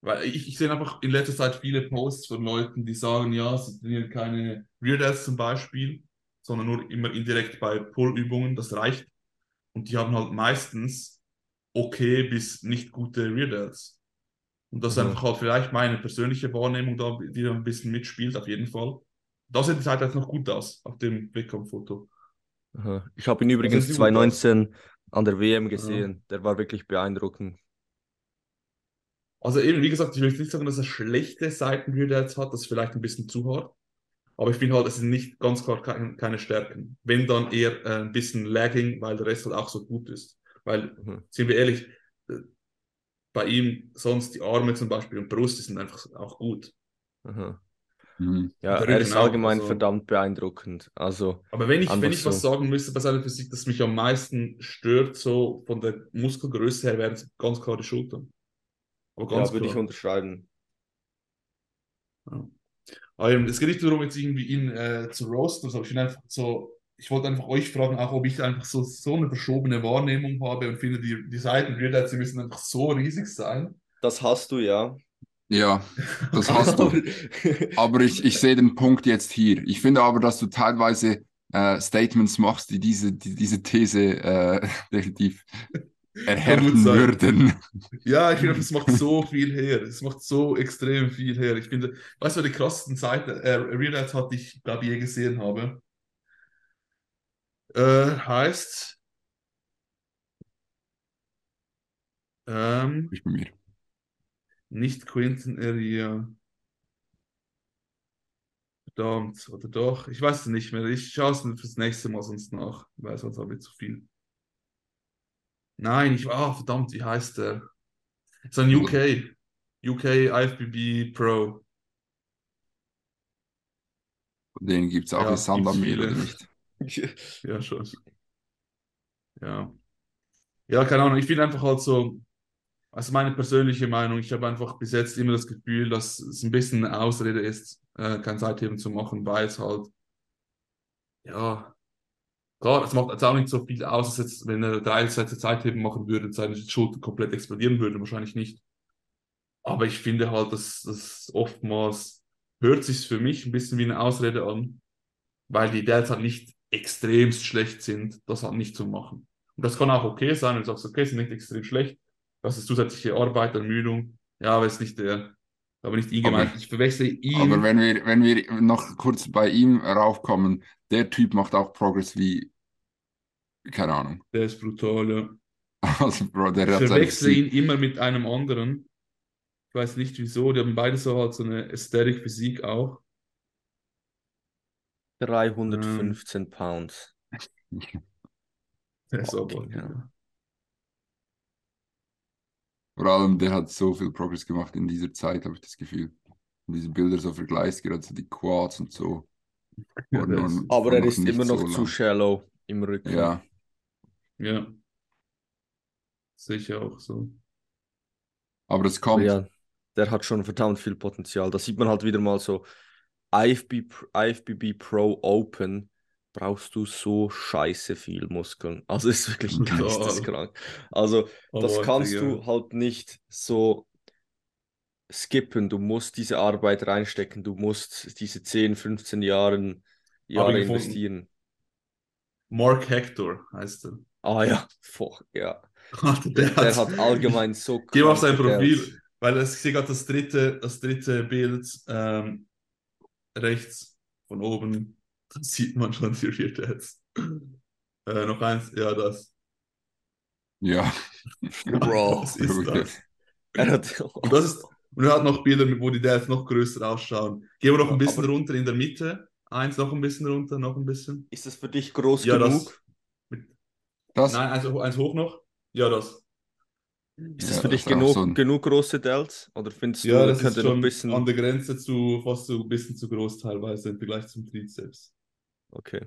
Weil ich, ich sehe einfach in letzter Zeit viele Posts von Leuten, die sagen, ja, sie trainieren keine Rear Delts zum Beispiel, sondern nur immer indirekt bei Pull-Übungen, das reicht. Und die haben halt meistens okay bis nicht gute Rear Delts. Und das ist Mhm. einfach halt vielleicht meine persönliche Wahrnehmung da, die da ein bisschen mitspielt, auf jeden Fall. Da sieht die Seite jetzt noch gut aus, auf dem Wettkampffoto. Aha. Ich habe ihn übrigens sieht gut aus. 2019 an der WM gesehen. Der war wirklich beeindruckend. Also eben, wie gesagt, ich will jetzt nicht sagen, dass er schlechte Seiten Rear Delts hat, das ist vielleicht ein bisschen zu hart. Aber ich finde halt, es sind nicht ganz klar keine, keine Stärken. Wenn dann eher äh, ein bisschen lagging, weil der Rest halt auch so gut ist. Weil, Mhm. sind wir ehrlich, äh, bei ihm sonst die Arme zum Beispiel und Brust die sind einfach auch gut. Aha. Mhm. Ja, er ist allgemein also- verdammt beeindruckend. Also, Aber wenn ich, wenn ich was so. sagen müsste bei seiner Physik, das mich am meisten stört, so von der Muskelgröße her, wären es ganz klar die Schultern. Aber ganz ja, würde ich unterschreiben. Aber eben, es geht nicht darum, jetzt irgendwie ihn äh, zu roasten, sondern ich bin einfach so, ich wollte einfach euch fragen, auch ob ich einfach so, so eine verschobene Wahrnehmung habe und finde, die, die Seiten Real sie müssen einfach so riesig sein. Das hast du ja. Ja, das hast du. Aber ich, ich sehe den Punkt jetzt hier. Ich finde aber, dass du teilweise äh, Statements machst, die diese, die, diese These äh, definitiv erhärten würden. Ja, ich finde, es macht so viel her. Es macht so extrem viel her. Ich finde, weißt du, die krassesten Seiten, äh, Real hat, die ich, glaube je gesehen habe, äh, heißt, ähm, Ich bei mir. nicht Quinton Area. Verdammt, oder doch? Ich weiß es nicht mehr. Ich schaue es mir fürs nächste Mal sonst nach, weil sonst habe ich zu viel. Nein, ich war, ah, verdammt, wie heißt der? ist ein UK. UK IFBB Pro. Denen gibt es auch Ja, wie Sand am gibt's Meer, viele. oder nicht? Ja, schon. Ja. Ja, keine Ahnung. Ich finde einfach halt so, also meine persönliche Meinung, ich habe einfach bis jetzt immer das Gefühl, dass es ein bisschen eine Ausrede ist, äh, kein Seitheben zu machen, weil es halt, ja, klar, es macht jetzt auch nicht so viel aus, als jetzt, wenn er drei Sätze Seitheben machen würde, seine Schulter komplett explodieren würde, wahrscheinlich nicht. Aber ich finde halt, dass das oftmals hört sich für mich ein bisschen wie eine Ausrede an, weil die Dells halt nicht extremst schlecht sind, das halt nicht zu machen. Und das kann auch okay sein, wenn du sagst, okay, sind nicht extrem schlecht, das ist zusätzliche Arbeit, Ermüdung. Ja, aber ist nicht der, aber nicht ihn gemeint. Ich verwechsel ihn. Aber wenn wir, wenn wir noch kurz bei ihm raufkommen, der Typ macht auch Progress wie, keine Ahnung. der ist brutal, ja. Also, Bro, der Ich verwechsel ihn immer mit einem anderen. Ich weiß nicht wieso, die haben beide so halt so eine Aesthetic Physik auch. 315 Pounds. Der ist aber, hell. Vor allem, der hat so viel Progress gemacht in dieser Zeit, habe ich das Gefühl. Und diese Bilder so vergleichst, gerade so die Quads und so. Ja, Aber er ist immer noch so zu lang. shallow im Rücken. Ja, ja. Ich auch so. aber es Aber kommt. ja, der hat schon verdammt viel Potenzial. Da sieht man halt wieder mal so, IFB, IFBB Pro Open brauchst du so scheiße viel Muskeln. Also ist wirklich geisteskrank. Also das Aber, kannst du halt nicht so skippen. Du musst diese Arbeit reinstecken. Du musst diese 10, 15 Jahren, Jahre investieren. Mark Hector heißt er. Ah ja, fuck, ja. Der, der hat allgemein so Geh mal auf sein Profil, weil ich sehe gerade das dritte, das dritte Bild ähm, rechts von oben. Da sieht man schon die Rear Delts. Äh, noch eins, ja, das. Ja. Bro. Was ist das? Er hat, Und das ist, und er hat noch Bilder, wo die Delts noch größer ausschauen. Gehen wir noch ein bisschen Aber- runter in der Mitte. Eins, noch ein bisschen runter, noch ein bisschen. Ist das für dich groß Ja, genug? das. Das, Nein, eins, eins hoch noch. Ja, das. Ist das Ja, für dich das genug, so ein- genug große Delts? Oder findest du, Ja, er das könnte noch ein schon bisschen. an der Grenze zu fast so ein bisschen zu groß teilweise im Vergleich zum Trizeps. Okay.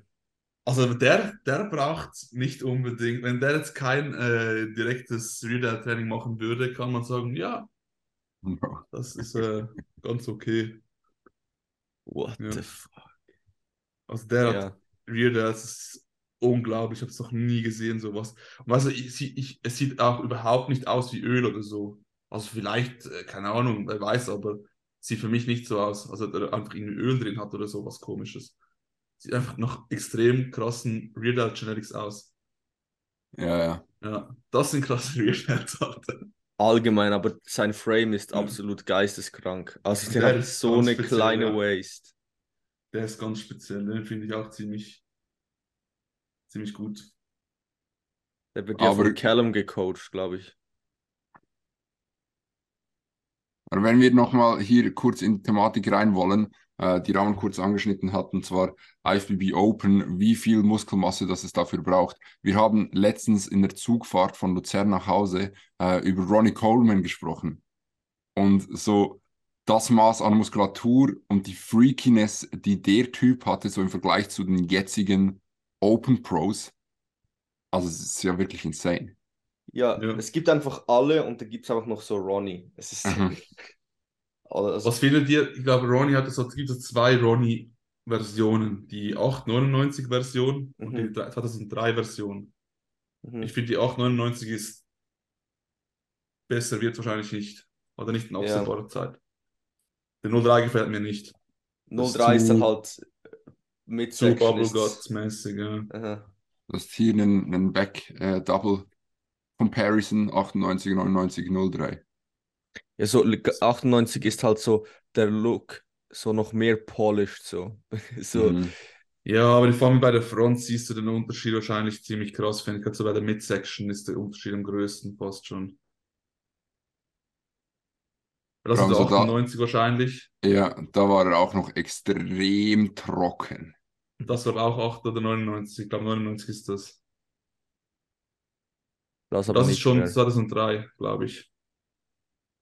Also der, der braucht nicht unbedingt, wenn der jetzt kein äh, direktes Real-Training machen würde, kann man sagen, ja, das ist äh, ganz okay. What Ja. the fuck? Also der hat Ja. Das ist unglaublich, ich habe es noch nie gesehen, sowas. Und also ich, ich, es sieht auch überhaupt nicht aus wie Öl oder so. Also vielleicht, äh, keine Ahnung, wer weiß, aber sieht für mich nicht so aus, als ob er einfach irgendwie Öl drin hat oder so, was komisches. Sieht einfach nach extrem krassen Real Genetics aus. ja, ja. Ja, das sind krasse Real Alter. Allgemein, aber sein Frame ist Ja. absolut geisteskrank. Also Der der hat so eine speziell, kleine ja. Waist. Der ist ganz speziell, den finde ich auch ziemlich, ziemlich gut. Der wird ja Aber- von Callum gecoacht, glaube ich. Aber wenn wir nochmal hier kurz in die Thematik rein wollen, äh, die Rahmen kurz angeschnitten hatten, und zwar IFBB Open, wie viel Muskelmasse das es dafür braucht. Wir haben letztens in der Zugfahrt von Luzern nach Hause äh, über Ronnie Coleman gesprochen. Und so das Maß an Muskulatur und die Freakiness, die der Typ hatte, so im Vergleich zu den jetzigen Open Pros, also es ist ja wirklich insane. Ja, Ja. es gibt einfach alle und dann gibt es einfach noch so Ronnie. Es ist. Mhm. Also, Was findet ihr? Ich glaube, Ronnie hat es, es gibt so zwei Ronnie-Versionen. Die 899-Version und die Mhm. 2003-Version. mhm. Ich finde, die 899 ist besser, wird wahrscheinlich nicht. Oder nicht in Ja. absehbarer Zeit. Der 03 gefällt mir nicht. das 03 ist dann halt mit Zu Section Bubble ist- Guts-mäßig, ja. Aha. Das ist hier einen, einen Back äh, Double Comparison 98, 99, 03. Ja, so 98 ist halt so der Look, so noch mehr polished, so. so Mhm. Ja, aber vor allem bei der Front siehst du den Unterschied wahrscheinlich ziemlich krass, finde ich. Gerade so bei der Midsection ist der Unterschied am größten fast schon. Das ist allem so da- 98 wahrscheinlich. Ja, da war er auch noch extrem trocken. Das war auch 8 oder 99. Ich glaube 99 ist das. das aber Das ist schon mehr. 2003, glaube ich.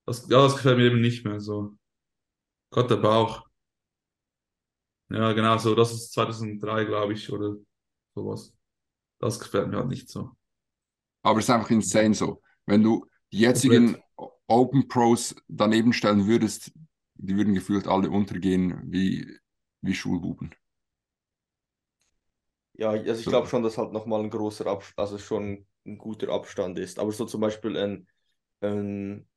Das, ja, das gefällt mir eben nicht mehr so. Gott, der Bauch. Ja, genau, so, das ist 2003, glaube ich, oder sowas. Das gefällt mir halt nicht so. Aber es ist einfach insane so. Wenn du die jetzigen Open Pros daneben stellen würdest, die würden gefühlt alle untergehen wie, wie Schulbuben. Ja, also ich So. glaube schon, dass halt nochmal ein großer Abstand, also schon ein guter Abstand ist. Aber so zum Beispiel ein, ein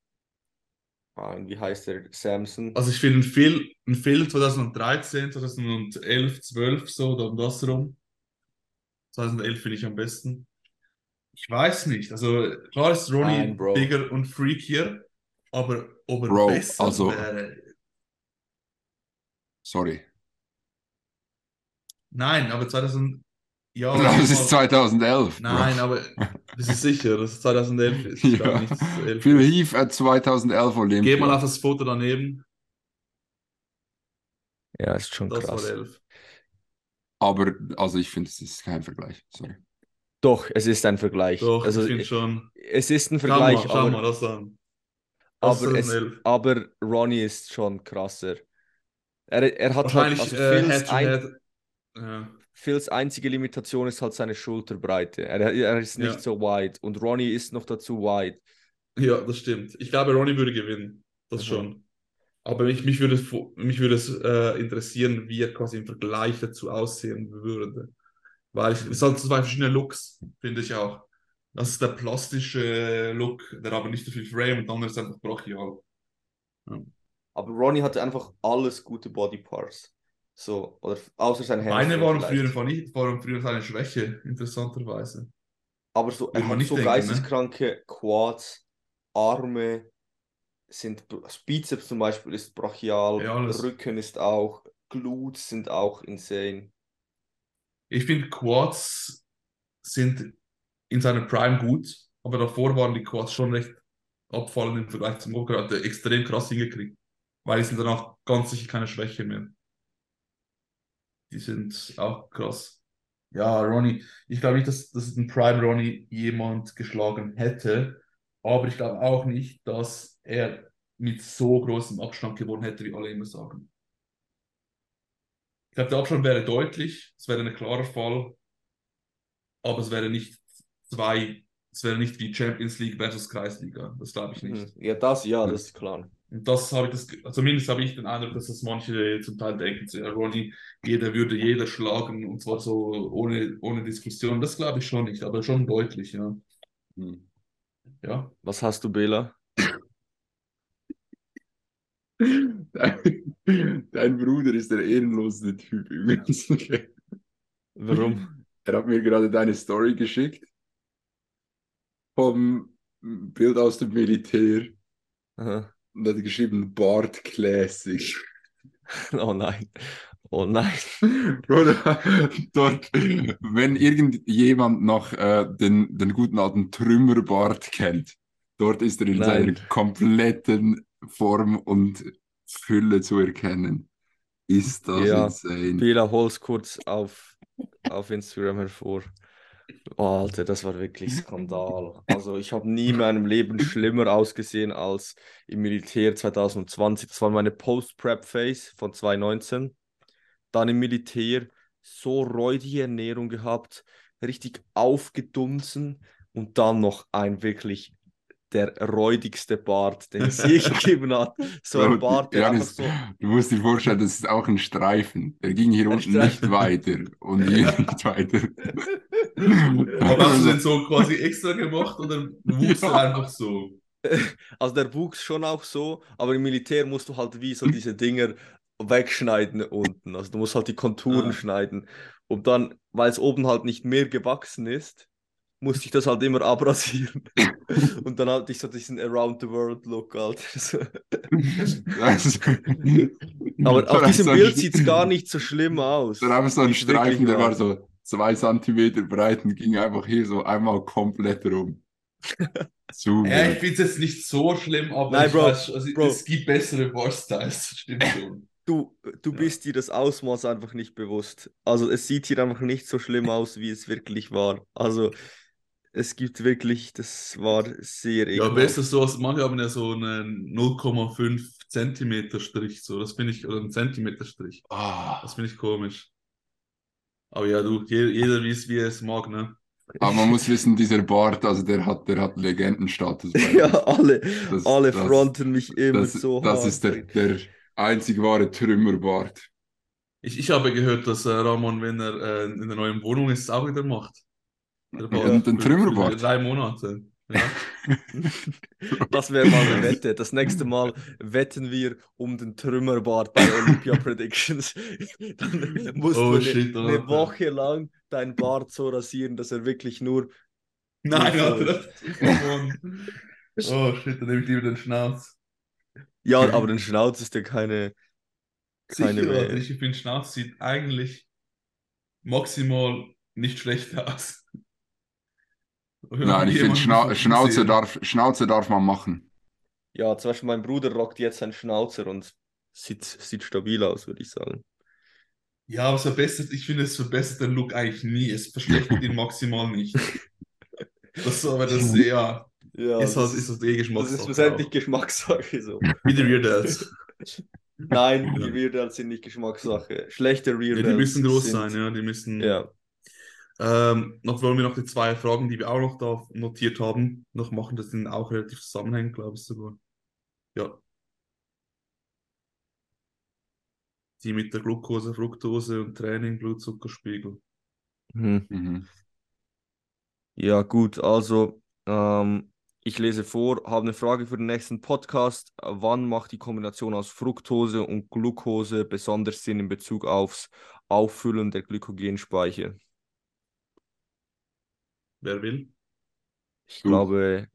ah, wie heißt der, Samson. Also ich finde ein Phil, ein Phil 2013, 2011, 12 so, da um das rum. 2011 finde ich am besten. Ich weiß nicht. Also klar ist Ronnie Nein, Bro. bigger und freakier, aber ob er Bro, besser also- wäre. Sorry. Nein, aber 2000. Ja, Das ist mal- 2011. Bro. Nein, aber bist du sicher, dass es 2011 ist? Ich glaube Ja. nicht, dass es 11 Phil ist. Heath at 2011 Olympia. Geh mal auf das Foto daneben. Ja, ist schon Das krass. war 11. Aber also ich finde, es ist kein Vergleich. Sorry. Doch, es ist ein Vergleich. Doch, also ich finde schon. es ist ein Schau Vergleich, mal, schau aber, mal das an. Das aber, ist es, 2011. aber Ronnie ist schon krasser. Er, er hat halt, Wahrscheinlich also äh, Head to ein, Head. Ja. Phils einzige Limitation ist halt seine Schulterbreite. Er, er ist nicht Ja. so wide und Ronnie ist noch dazu wide. ja, das stimmt. Ich glaube, Ronnie würde gewinnen. Das Mhm. schon. Aber mich, mich würde, es mich würde es äh, interessieren, wie er quasi im Vergleich dazu aussehen würde. Weil ich, es sind zwei verschiedene Looks, finde ich auch. Das ist der plastische Look, der aber nicht so viel Frame und der andere ist einfach brachial. Aber Ronnie hatte einfach alles gute Bodyparts. So, oder außer sein Hamstring Beine waren früher, nicht, waren früher seine Schwäche, interessanterweise. Aber so, er hat so denken, ne? geisteskranke Quads, Arme sind, Bizeps zum Beispiel ist brachial, Ja. Rücken ist auch, Glutes sind auch insane. Ich finde, Quads sind in seiner Prime gut, aber davor waren die Quads schon recht abfallend im Vergleich zum er extrem krass hingekriegt. Weil die sind danach ganz sicher keine Schwäche mehr. Die sind auch krass. Ja, Ronnie, ich glaube nicht, dass, dass ein Prime Ronnie jemand geschlagen hätte, aber ich glaube auch nicht, dass er mit so großem Abstand gewonnen hätte, wie alle immer sagen. Ich glaube, der Abstand wäre deutlich, es wäre ein klarer Fall, aber es wäre nicht zwei, es wäre nicht wie Champions League versus Kreisliga. Das glaube ich nicht. Mhm. Ja, das, ja, Ja. das ist klar. Und das habe ich das, zumindest habe ich den Eindruck, dass das manche zum Teil denken, so, ja, Ronnie, jeder würde jeder schlagen und zwar so ohne, ohne Diskussion. Das glaube ich schon nicht, aber schon deutlich, ja. Hm. Ja. Was hast du, Bela? Dein, dein Bruder ist der ehrenloseste Typ übrigens. Warum? Er hat mir gerade deine Story geschickt vom Bild aus dem Militär Aha. Und hat geschrieben Bart Classic. Oh nein. Oh nein. Bruder, dort, wenn irgendjemand noch äh, den, den guten alten Trümmerbart kennt, dort ist er in Nein. seiner kompletten Form und Fülle zu erkennen. Ist das Ja, insane. Bela, hol's kurz auf, auf Instagram hervor. Oh, Alter, das war wirklich Skandal. Also ich habe nie in meinem Leben schlimmer ausgesehen als im Militär 2020. Das war meine Post-Prep-Phase von 2019. Dann im Militär so räudige Ernährung gehabt, richtig aufgedunsen und dann noch ein wirklich der räudigste Bart, den es je gegeben hat. So ein Bart, der Janis, so... du musst dir vorstellen, das ist auch ein Streifen. Der ging hier Ein unten nicht Streifen. weiter und hier nicht weiter. Aber hast du den so quasi extra gemacht oder wuchs Ja. er einfach so? Also der wuchs schon auch so, aber im Militär musst du halt wie so diese Dinger wegschneiden unten. Also du musst halt die Konturen Ah. schneiden. Und dann, weil es oben halt nicht mehr gewachsen ist, musste ich das halt immer abrasieren. Und dann hatte ich so diesen Around the World Look, Alter. So. Aber auf diesem so Bild sieht es gar nicht so schlimm aus. Dann einfach so ein wie es wirklich Streifen, der war so zwei Zentimeter breit und ging einfach hier so einmal komplett rum. Zu Ja, ich finde es jetzt nicht so schlimm, aber Nein, ich Bro, weiß, also, Bro. es gibt bessere Barstyles, das stimmt schon. Du, du bist dir das Ausmaß einfach nicht bewusst. Also es sieht hier einfach nicht so schlimm aus, wie es wirklich war. Also es gibt wirklich, das war sehr Ja, ekelhaft. besser so, manche haben ja so einen 0,5 Zentimeterstrich, so. Das finde ich, oder ein Zentimeterstrich. Ah. Das finde ich komisch. Aber ja, du, je, jeder es, wie er es mag, ne? Aber man muss wissen, dieser Bart, also der hat, der hat Legendenstatus. bei Ja, alle, Das- alle das- fronten mich immer Das, so das hart. ist der, der einzig wahre Trümmerbart. Ich, ich habe gehört, dass äh, Ramon, wenn er äh, in der neuen Wohnung ist, es auch wieder macht. Bart Ja, den Trümmerbart. Für drei Monate. Ja. Das wäre mal eine Wette. Das nächste Mal wetten wir um den Trümmerbart bei Olympia Predictions. Dann musst Oh, du eine, shit, eine Alter. Woche lang deinen Bart so rasieren, dass er wirklich nur. Nein, Alter. Mann. Oh shit, dann nehme ich lieber den Schnauz. Ja, aber den Schnauz ist ja keine. keine Sicher, Alter, mehr. ich finde, Schnauz sieht eigentlich maximal nicht schlecht aus. Nein, ich finde, Schna Schnauze, darf, Schnauze darf man machen. Ja, zum Beispiel mein Bruder rockt jetzt einen Schnauzer und sieht, sieht stabil aus, würde ich sagen. Ja, aber es verbessert, ich finde, es verbessert den Look eigentlich nie. Es verschlechtert ihn maximal nicht. Das, aber das, ja, Ja, ist das halt, ist halt eh das Geschmackssache. ist schlussendlich auch. Geschmackssache so. Wie die Weirdos. Nein, Ja. die Reardals sind nicht Geschmackssache. Schlechte Ja, Reardals die müssen groß sind, sein, ja, die müssen. Ja, Ähm, noch wollen wir noch die zwei Fragen, die wir auch noch da notiert haben, noch machen. Das sind auch relativ zusammenhängend, glaube ich sogar. Ja. Die mit der Glucose, Fructose und Training, Blutzuckerspiegel. mhm. Mhm. Ja, gut, also ähm, ich lese vor, habe eine Frage für den nächsten Podcast. Wann macht die Kombination aus Fructose und Glucose besonders Sinn in Bezug aufs Auffüllen der Glykogenspeicher? Wer will? Ich Du. glaube,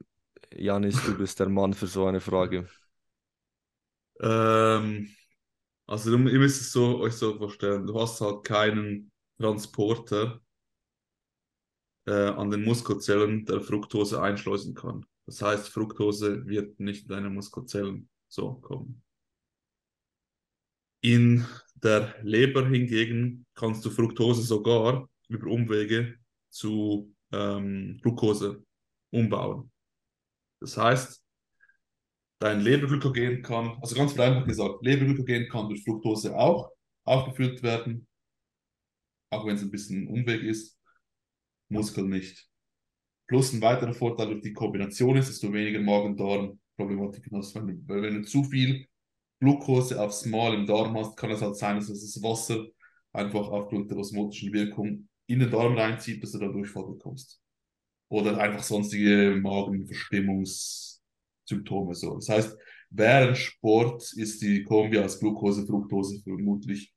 Janis, du bist der Mann für so eine Frage. Ähm, also du- ihr müsst es so, euch so vorstellen, du hast halt keinen Transporter äh, an den Muskelzellen, der Fructose einschleusen kann. Das heißt, Fructose wird nicht in deine Muskelzellen so kommen. In der Leber hingegen kannst du Fructose sogar über Umwege zu ähm, Glucose umbauen. Das heißt, dein Leberglykogen kann, also ganz vereinfacht gesagt, Leberglykogen kann durch Fructose auch aufgefüllt werden, auch wenn es ein bisschen ein Umweg ist, Muskel nicht. Plus ein weiterer Vorteil durch die Kombination ist, dass du weniger Magen-Darm-Problematiken hast. Wenn du, weil wenn du zu viel Glucose aufs Mal im Darm hast, kann es halt sein, dass das Wasser einfach aufgrund der osmotischen Wirkung in den Darm reinzieht, dass du dann Durchfall bekommst. Oder einfach sonstige Magenverstimmungssymptome. So. Das heißt, während Sport ist die Kombi aus Glucose, Fructose vermutlich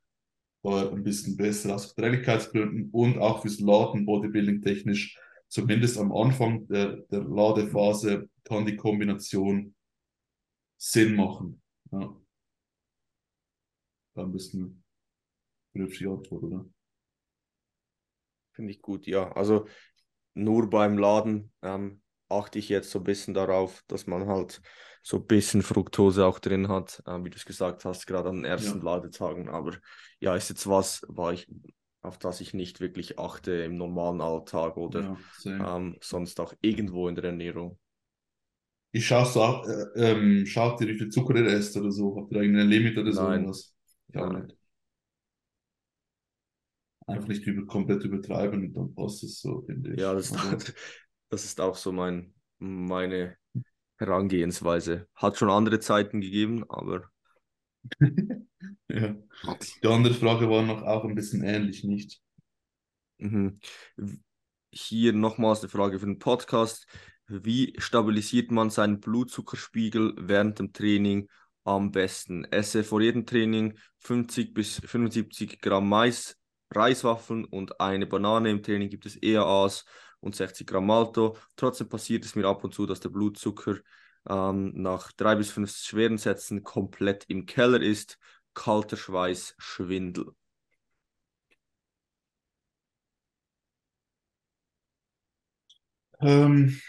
äh, ein bisschen besser aus Verträglichkeitsgründen und auch fürs Laden Bodybuilding technisch. Zumindest am Anfang der, der Ladephase kann die Kombination Sinn machen. Ja. Dann ein bisschen vernünftige Antwort, oder? Finde ich gut, ja. Also nur beim Laden ähm, achte ich jetzt so ein bisschen darauf, dass man halt so ein bisschen Fructose auch drin hat, ähm, wie du es gesagt hast, gerade an den ersten Ja. Ladetagen. Aber ja, ist jetzt was, war ich, auf das ich nicht wirklich achte im normalen Alltag oder Ja, ähm, sonst auch irgendwo in der Ernährung. Ich schaue so, äh, ähm, schaut ihr, wie viel Zucker ihr esst oder so? Habt ihr irgendein Limit oder so? Nein. Was? Ich auch Nein. nicht. Einfach nicht über, komplett übertreiben und dann passt es so, finde ich. Ja, das, Aber- das ist auch so mein, meine Herangehensweise. Hat schon andere Zeiten gegeben, aber ja. Die andere Frage war noch auch ein bisschen ähnlich, nicht? Mhm. Hier nochmals eine Frage für den Podcast. Wie stabilisiert man seinen Blutzuckerspiegel während dem Training am besten? Esse vor jedem Training 50 bis 75 Gramm Mais, Reiswaffeln und eine Banane. Im Training gibt es EAAs und 60 Gramm Malto. Trotzdem passiert es mir ab und zu, dass der Blutzucker ähm, nach drei bis fünf schweren Sätzen komplett im Keller ist. Kalter Schweiß, Schwindel. Ähm,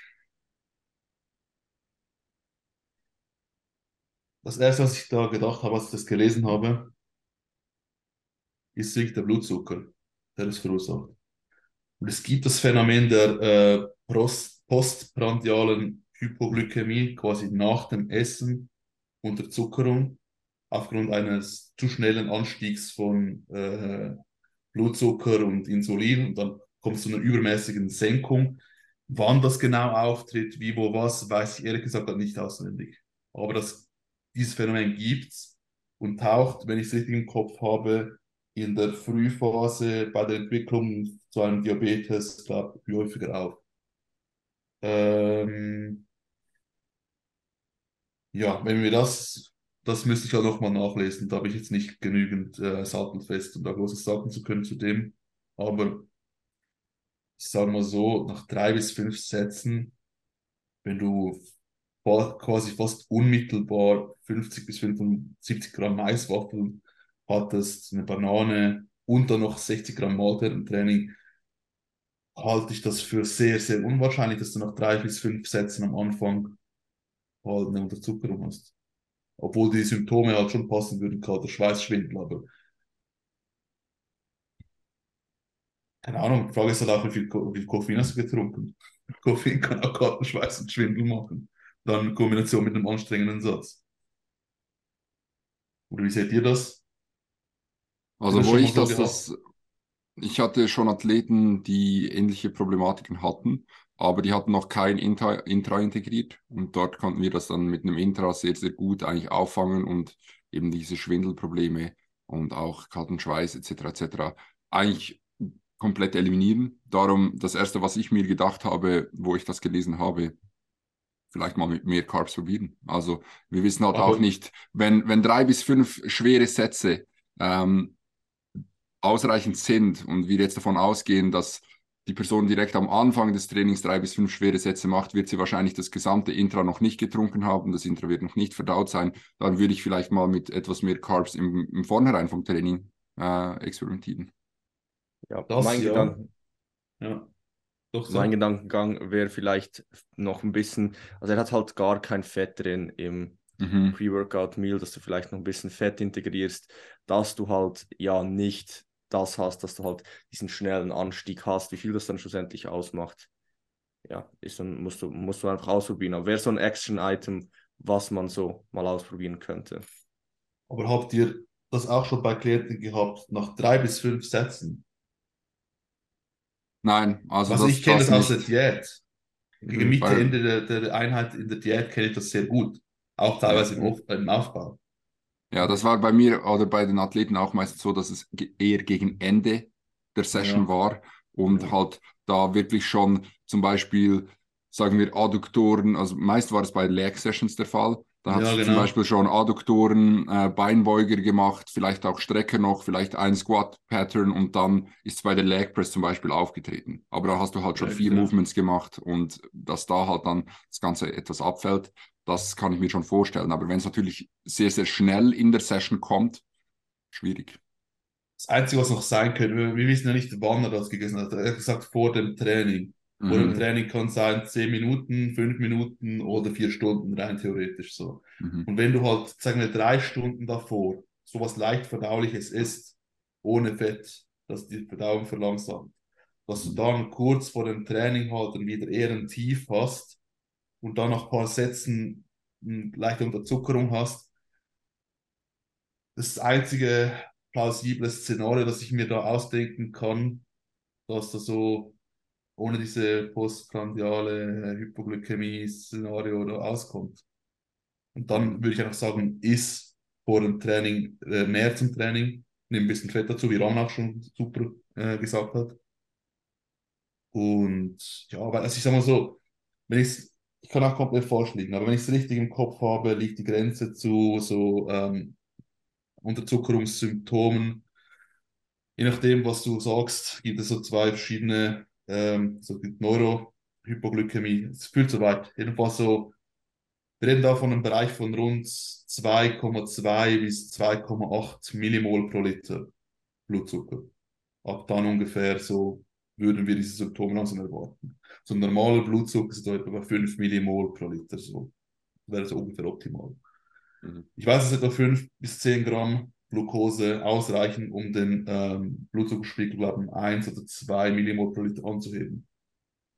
das erste, was ich da gedacht habe, als ich das gelesen habe, ist wirklich der Blutzucker, der es verursacht. Und es gibt das Phänomen der äh, Post postprandialen Hypoglykämie, quasi nach dem Essen, Unterzuckerung. aufgrund eines zu schnellen Anstiegs von äh, Blutzucker und Insulin und dann kommt es zu einer übermäßigen Senkung. Wann das genau auftritt, wie, wo, was, weiß ich ehrlich gesagt nicht auswendig. Aber das, dieses Phänomen gibt es und taucht, wenn ich es richtig im Kopf habe, in der Frühphase bei der Entwicklung zu einem Diabetes, glaube ich, häufiger auf. Ähm, ja, wenn wir das, das müsste ich ja nochmal nachlesen. Da habe ich jetzt nicht genügend äh, sattelfest, um da Großes sagen zu können zu dem. Aber ich sage mal so, nach drei bis fünf Sätzen, wenn du quasi fast unmittelbar 50 bis 75 Gramm Maiswaffeln hattest, eine Banane und dann noch 60 Gramm Training, halte ich das für sehr, sehr unwahrscheinlich, dass du nach drei bis fünf Sätzen am Anfang halt eine Unterzuckerung hast. Obwohl die Symptome halt schon passen würden, gerade der Schweißschwindel, aber keine Ahnung, die Frage ist halt auch, wie viel, wie viel Koffein hast du getrunken? Koffein kann auch gerade Schweiß und Schwindel machen. Dann in Kombination mit einem anstrengenden Satz. Oder wie seht ihr das? Also, wo ich das, das, ich hatte schon Athleten, die ähnliche Problematiken hatten, aber die hatten noch kein Intra, Intra integriert und dort konnten wir das dann mit einem Intra sehr, sehr gut eigentlich auffangen und eben diese Schwindelprobleme und auch kalten Schweiß etc. etc. eigentlich komplett eliminieren. Darum das erste, was ich mir gedacht habe, wo ich das gelesen habe, vielleicht mal mit mehr Carbs probieren. Also wir wissen halt Aber auch nicht, wenn, wenn drei bis fünf schwere Sätze ähm, ausreichend sind und wir jetzt davon ausgehen, dass die Person direkt am Anfang des Trainings drei bis fünf schwere Sätze macht, wird sie wahrscheinlich das gesamte Intra noch nicht getrunken haben, das Intra wird noch nicht verdaut sein. Dann würde ich vielleicht mal mit etwas mehr Carbs im, im Vornherein vom Training äh, experimentieren. Ja, das, mein, ja. Gedanken, ja. Doch, so. mein Gedankengang wäre vielleicht noch ein bisschen, also er hat halt gar kein Fett drin im mhm. Pre-Workout-Meal, dass du vielleicht noch ein bisschen Fett integrierst, dass du halt ja nicht das hast, dass du halt diesen schnellen Anstieg hast, wie viel das dann schlussendlich ausmacht. Ja, ist dann, musst du, musst du einfach ausprobieren. Aber wäre so ein Action-Item, was man so mal ausprobieren könnte. Aber habt ihr das auch schon bei Klienten gehabt, nach drei bis fünf Sätzen? Nein, also. Also das, ich kenne das, das aus der Diät. Gegen Mitte, Ende der, der, Einheit in der Diät kenne ich das sehr gut. Auch teilweise im, im Aufbau. Ja, das war bei mir oder bei den Athleten auch meistens so, dass es eher gegen Ende der Session ja. war und ja. halt da wirklich schon zum Beispiel, sagen wir, Adduktoren, also meist war es bei Leg Sessions der Fall. Da hat ja, genau. zum Beispiel schon Adduktoren, äh, Beinbeuger gemacht, vielleicht auch Strecke noch, vielleicht ein Squat-Pattern und dann ist es bei der Leg Press zum Beispiel aufgetreten. Aber da hast du halt schon ja, vier Movements gemacht und dass da halt dann das Ganze etwas abfällt. Das kann ich mir schon vorstellen. Aber wenn es natürlich sehr, sehr schnell in der Session kommt, schwierig. Das Einzige, was noch sein könnte, wir, wissen ja nicht, wann er das gegessen hat. Er hat gesagt, vor dem Training. Mhm. Vor dem mhm. Training kann es sein 10 Minuten, 5 Minuten oder 4 Stunden, rein theoretisch so. Mhm. Und wenn du halt, sagen wir, drei Stunden davor sowas leicht Verdauliches isst, ohne Fett, das die Verdauung verlangsamt, dass du dann kurz vor dem Training halt dann wieder eher ein Tief hast und dann nach ein paar Sätzen eine leichte Unterzuckerung hast. Das einzige plausible Szenario, das ich mir da ausdenken kann, dass da so ohne diese postprandiale Hypoglykämie-Szenario da auskommt. Und dann würde ich einfach sagen, ist vor dem Training äh, mehr zum Training, nimm ein bisschen Fett dazu, wie Ram auch schon super äh, gesagt hat. Und ja, aber also ich sag mal so, wenn ich ich kann auch komplett falsch liegen, aber wenn ich es richtig im Kopf habe, liegt die Grenze zu so ähm, Unterzuckerungssymptomen. Je nachdem, was du sagst, gibt es so zwei verschiedene, ähm, so die Neurohypoglykämie. Es fühlt so weit. Jedenfalls so, wir reden da von einem Bereich von rund 2,2 bis 2,8 Millimol pro Liter Blutzucker. Ab dann ungefähr so würden wir diese Symptome langsam erwarten. So ein normaler Blutzucker ist etwa bei 5 Millimol pro Liter. So. Das wäre so ungefähr optimal. Mhm. Ich weiß, dass etwa 5 bis 10 Gramm Glucose ausreichen, um den ähm, Blutzuckerspiegel, glaube ich, 1 oder 2 Millimol pro Liter anzuheben.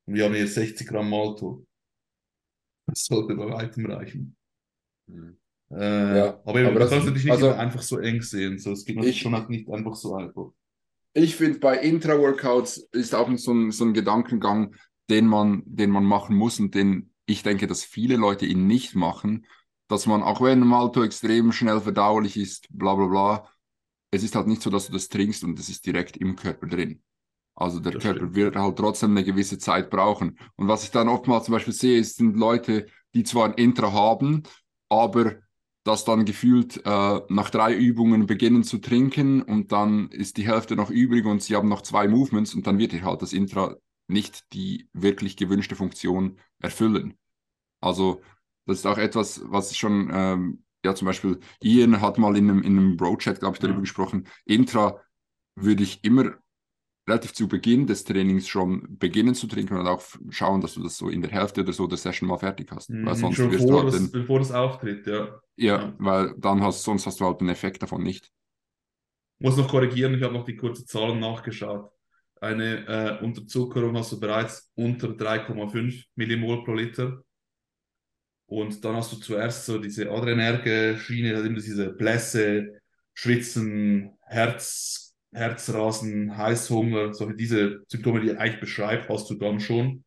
Und wir haben hier 60 Gramm Malto. Das sollte bei weitem reichen. Mhm. Äh, Ja, aber aber du das- kannst natürlich nicht also- einfach so eng sehen. So, es geht Ich- schon halt nicht einfach so einfach. Ich finde, bei Intra-Workouts ist auch so ein, so ein Gedankengang, den man, den man machen muss und den ich denke, dass viele Leute ihn nicht machen, dass man, auch wenn Malto extrem schnell verdaulich ist, bla bla bla, es ist halt nicht so, dass du das trinkst und es ist direkt im Körper drin. Also der Das Körper stimmt. wird halt trotzdem eine gewisse Zeit brauchen. Und was ich dann oftmals zum Beispiel sehe, ist, sind Leute, die zwar ein Intra haben, aber das dann gefühlt äh, nach drei Übungen beginnen zu trinken und dann ist die Hälfte noch übrig und sie haben noch zwei Movements und dann wird ihr halt das Intra nicht die wirklich gewünschte Funktion erfüllen. Also das ist auch etwas, was ich schon, ähm, ja zum Beispiel Ian hat mal in einem, in einem Bro-Chat, glaube ich, darüber Ja. gesprochen, Intra würde ich immer relativ zu Beginn des Trainings schon beginnen zu trinken und auch schauen, dass du das so in der Hälfte oder so der Session mal fertig hast. Weil Mhm, sonst schon wirst du vor halt das, den, bevor das auftritt, ja. ja, Ja. weil dann hast, sonst hast du halt den Effekt davon nicht. Muss noch korrigieren, ich habe noch die kurzen Zahlen nachgeschaut. Eine äh, Unterzuckerung hast du bereits unter 3,5 Millimol pro Liter. Und dann hast du zuerst so diese Adrenerge-Schiene, also diese Blässe, Schwitzen, Herz, Herzrasen, Heißhunger, solche diese Symptome, die er eigentlich beschreibt, hast du dann schon.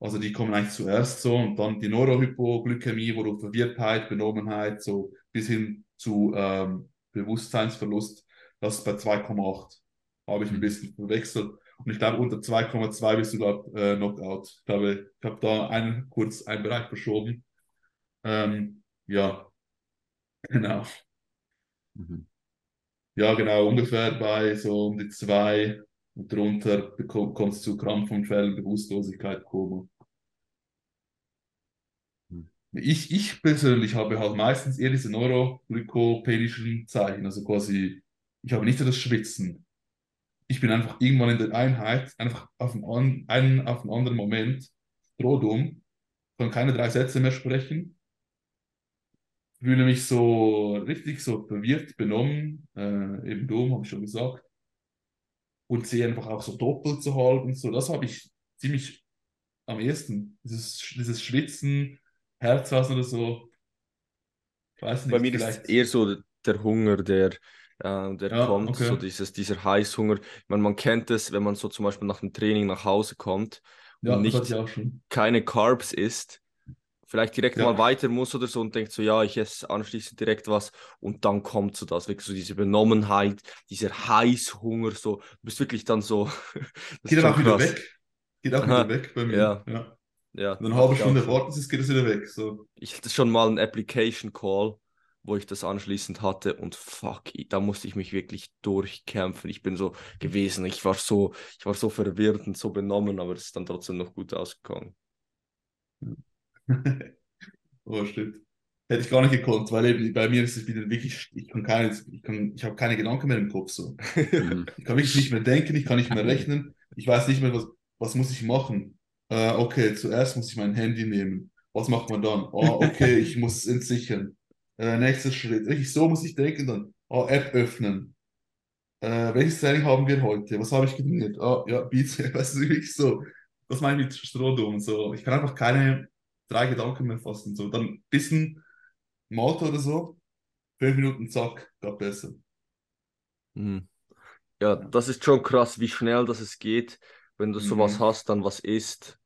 Also die kommen eigentlich zuerst so und dann die Neurohypoglykämie, wo du Verwirrtheit, Benommenheit, so bis hin zu ähm, Bewusstseinsverlust, das ist bei 2,8. Habe ich ein Mhm. bisschen verwechselt. Und ich glaube, unter 2,2 bist du, glaube äh, Knockout. Ich glaube, ich habe da einen, kurz einen Bereich verschoben. Ähm, ja, genau. Mhm. Ja, genau, ungefähr bei so um die zwei und drunter kommst du zu Krampfanfällen, Bewusstlosigkeit, Koma. Hm. Ich, ich persönlich habe halt meistens eher diese neuroglykopenischen Zeichen, also quasi, ich habe nicht so das Schwitzen. Ich bin einfach irgendwann in der Einheit, einfach auf einen, einen auf einen anderen Moment, strohdumm, kann keine drei Sätze mehr sprechen, fühle mich so richtig so verwirrt, benommen, äh, eben dumm, habe ich schon gesagt, und sehe einfach auch so doppelt so halb und so. Das habe ich ziemlich am ehesten. Dieses, dieses Schwitzen, Herzrasen oder so. Ich weiß nicht, Bei mir ist vielleicht. es eher so der Hunger, der, äh, der Ja, kommt, okay. so dieses, dieser Heißhunger. Ich meine, man kennt es, wenn man so zum Beispiel nach dem Training nach Hause kommt ja, und nicht keine Carbs isst, vielleicht direkt Ja. mal weiter muss oder so und denkt so, ja, ich esse anschließend direkt was und dann kommt so das, wirklich so diese Benommenheit, dieser Heißhunger, so, du bist wirklich dann so, Geht dann auch wieder krass. weg. Geht auch Aha. wieder weg bei mir. Ja. ja. Ja, Eine halbe hab ich Stunde schon. warten, es geht es wieder weg. So. Ich hatte schon mal einen Application Call, wo ich das anschließend hatte und fuck, da musste ich mich wirklich durchkämpfen. Ich bin so gewesen, ich war so, ich war so verwirrt und so benommen, aber es ist dann trotzdem noch gut ausgegangen. oh, stimmt. Hätte ich gar nicht gekonnt, weil eben bei mir ist es wieder wirklich, ich kann keine, ich kann, ich habe keine Gedanken mehr im Kopf so. Mhm. Ich kann wirklich nicht mehr denken, ich kann nicht mehr rechnen, ich weiß nicht mehr, was, was muss ich machen. Äh, okay, zuerst muss ich mein Handy nehmen. Was macht man dann? Oh, okay, ich muss es entsichern. Äh, nächster Schritt. Richtig, so muss ich denken dann. Oh, App öffnen. Äh, welches Training haben wir heute? Was habe ich trainiert? Oh, ja, Bizeps, weißt du, wirklich so. Das meine ich mit Strohdumm. So. Ich kann einfach keine drei Gedanken mehr fassen. So, dann ein bisschen Malta oder so. Fünf Minuten, zack, gab besser. Mhm. Ja, das ist schon krass, wie schnell das es geht, wenn du sowas Mhm. hast, dann was isst,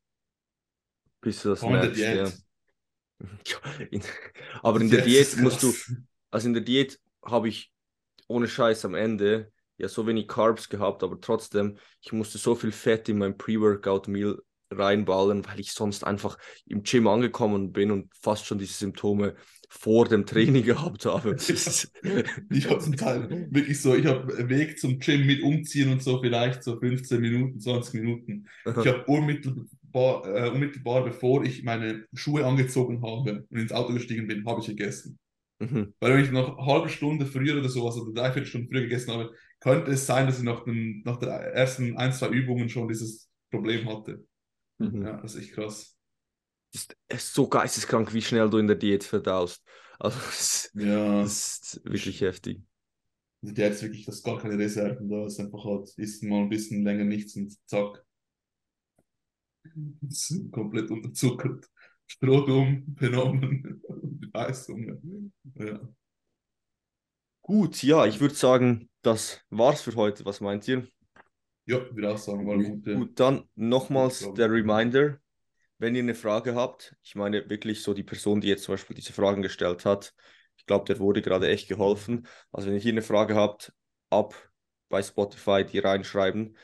bis du das in merkst, ja. Ja, in, aber in der Diät ist musst du, also in der Diät habe ich ohne Scheiß am Ende ja so wenig Carbs gehabt, aber trotzdem, ich musste so viel Fett in mein Pre-Workout-Meal reinballen, weil ich sonst einfach im Gym angekommen bin und fast schon diese Symptome vor dem Training gehabt habe. Ich habe zum Teil wirklich so, ich habe Weg zum Gym mit umziehen und so vielleicht so 15 Minuten, 20 Minuten. Ich habe unmittelbar, äh, unmittelbar bevor ich meine Schuhe angezogen habe und ins Auto gestiegen bin, habe ich gegessen. Mhm. Weil wenn ich noch eine halbe Stunde früher oder sowas oder dreiviertel Stunde früher gegessen habe, könnte es sein, dass ich nach, den, nach der ersten ein, zwei Übungen schon dieses Problem hatte. Mhm. Ja, das ist echt krass. Das ist- es ist so geisteskrank, wie schnell du in der Diät verdaust. Also, das, Ja, das ist wirklich heftig. die hat jetzt wirklich das gar keine Reserven da. ist einfach halt, isst mal ein bisschen länger nichts und zack. Das ist komplett unterzuckert. Strohdumm benommen. Leistung. Ja. Gut, ja, ich würde sagen, das war's für heute. Was meint ihr? Ja, ich würde auch sagen, war eine gute. Gut, dann nochmals der Reminder, wenn ihr eine Frage habt, ich meine wirklich so die Person, die jetzt zum Beispiel diese Fragen gestellt hat, ich glaube, der wurde gerade echt geholfen. Also wenn ihr hier eine Frage habt, ab bei Spotify die reinschreiben.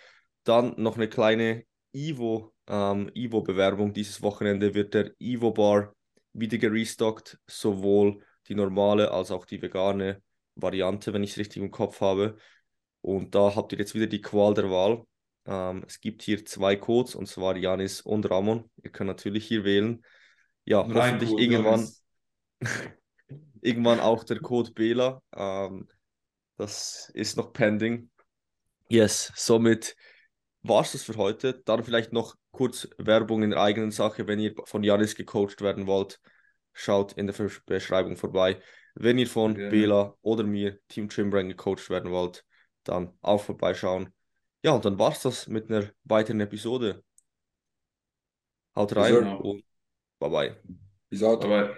Dann noch eine kleine Ivo, ähm, Ivo-Bewerbung. Dieses Wochenende wird der Ivo Bar wieder gerestockt, sowohl die normale als auch die vegane Variante, wenn ich es richtig im Kopf habe. Und da habt ihr jetzt wieder die Qual der Wahl. Ähm, es gibt hier zwei Codes, und zwar Janis und Ramon. Ihr könnt natürlich hier wählen. Ja, Nur ein hoffentlich Code, irgendwann, irgendwann auch der Code Bela. Ähm, das ist noch pending. Yes, somit war es das für heute. Dann vielleicht noch kurz Werbung in der eigenen Sache. Wenn ihr von Janis gecoacht werden wollt, schaut in der Beschreibung vorbei. Wenn ihr von Gerne. Bela oder mir, Team Trimbrain, gecoacht werden wollt, dann auch vorbeischauen. Ja, und dann war es das mit einer weiteren Episode. Haut rein Genau. und bye bye. Bis out. Aber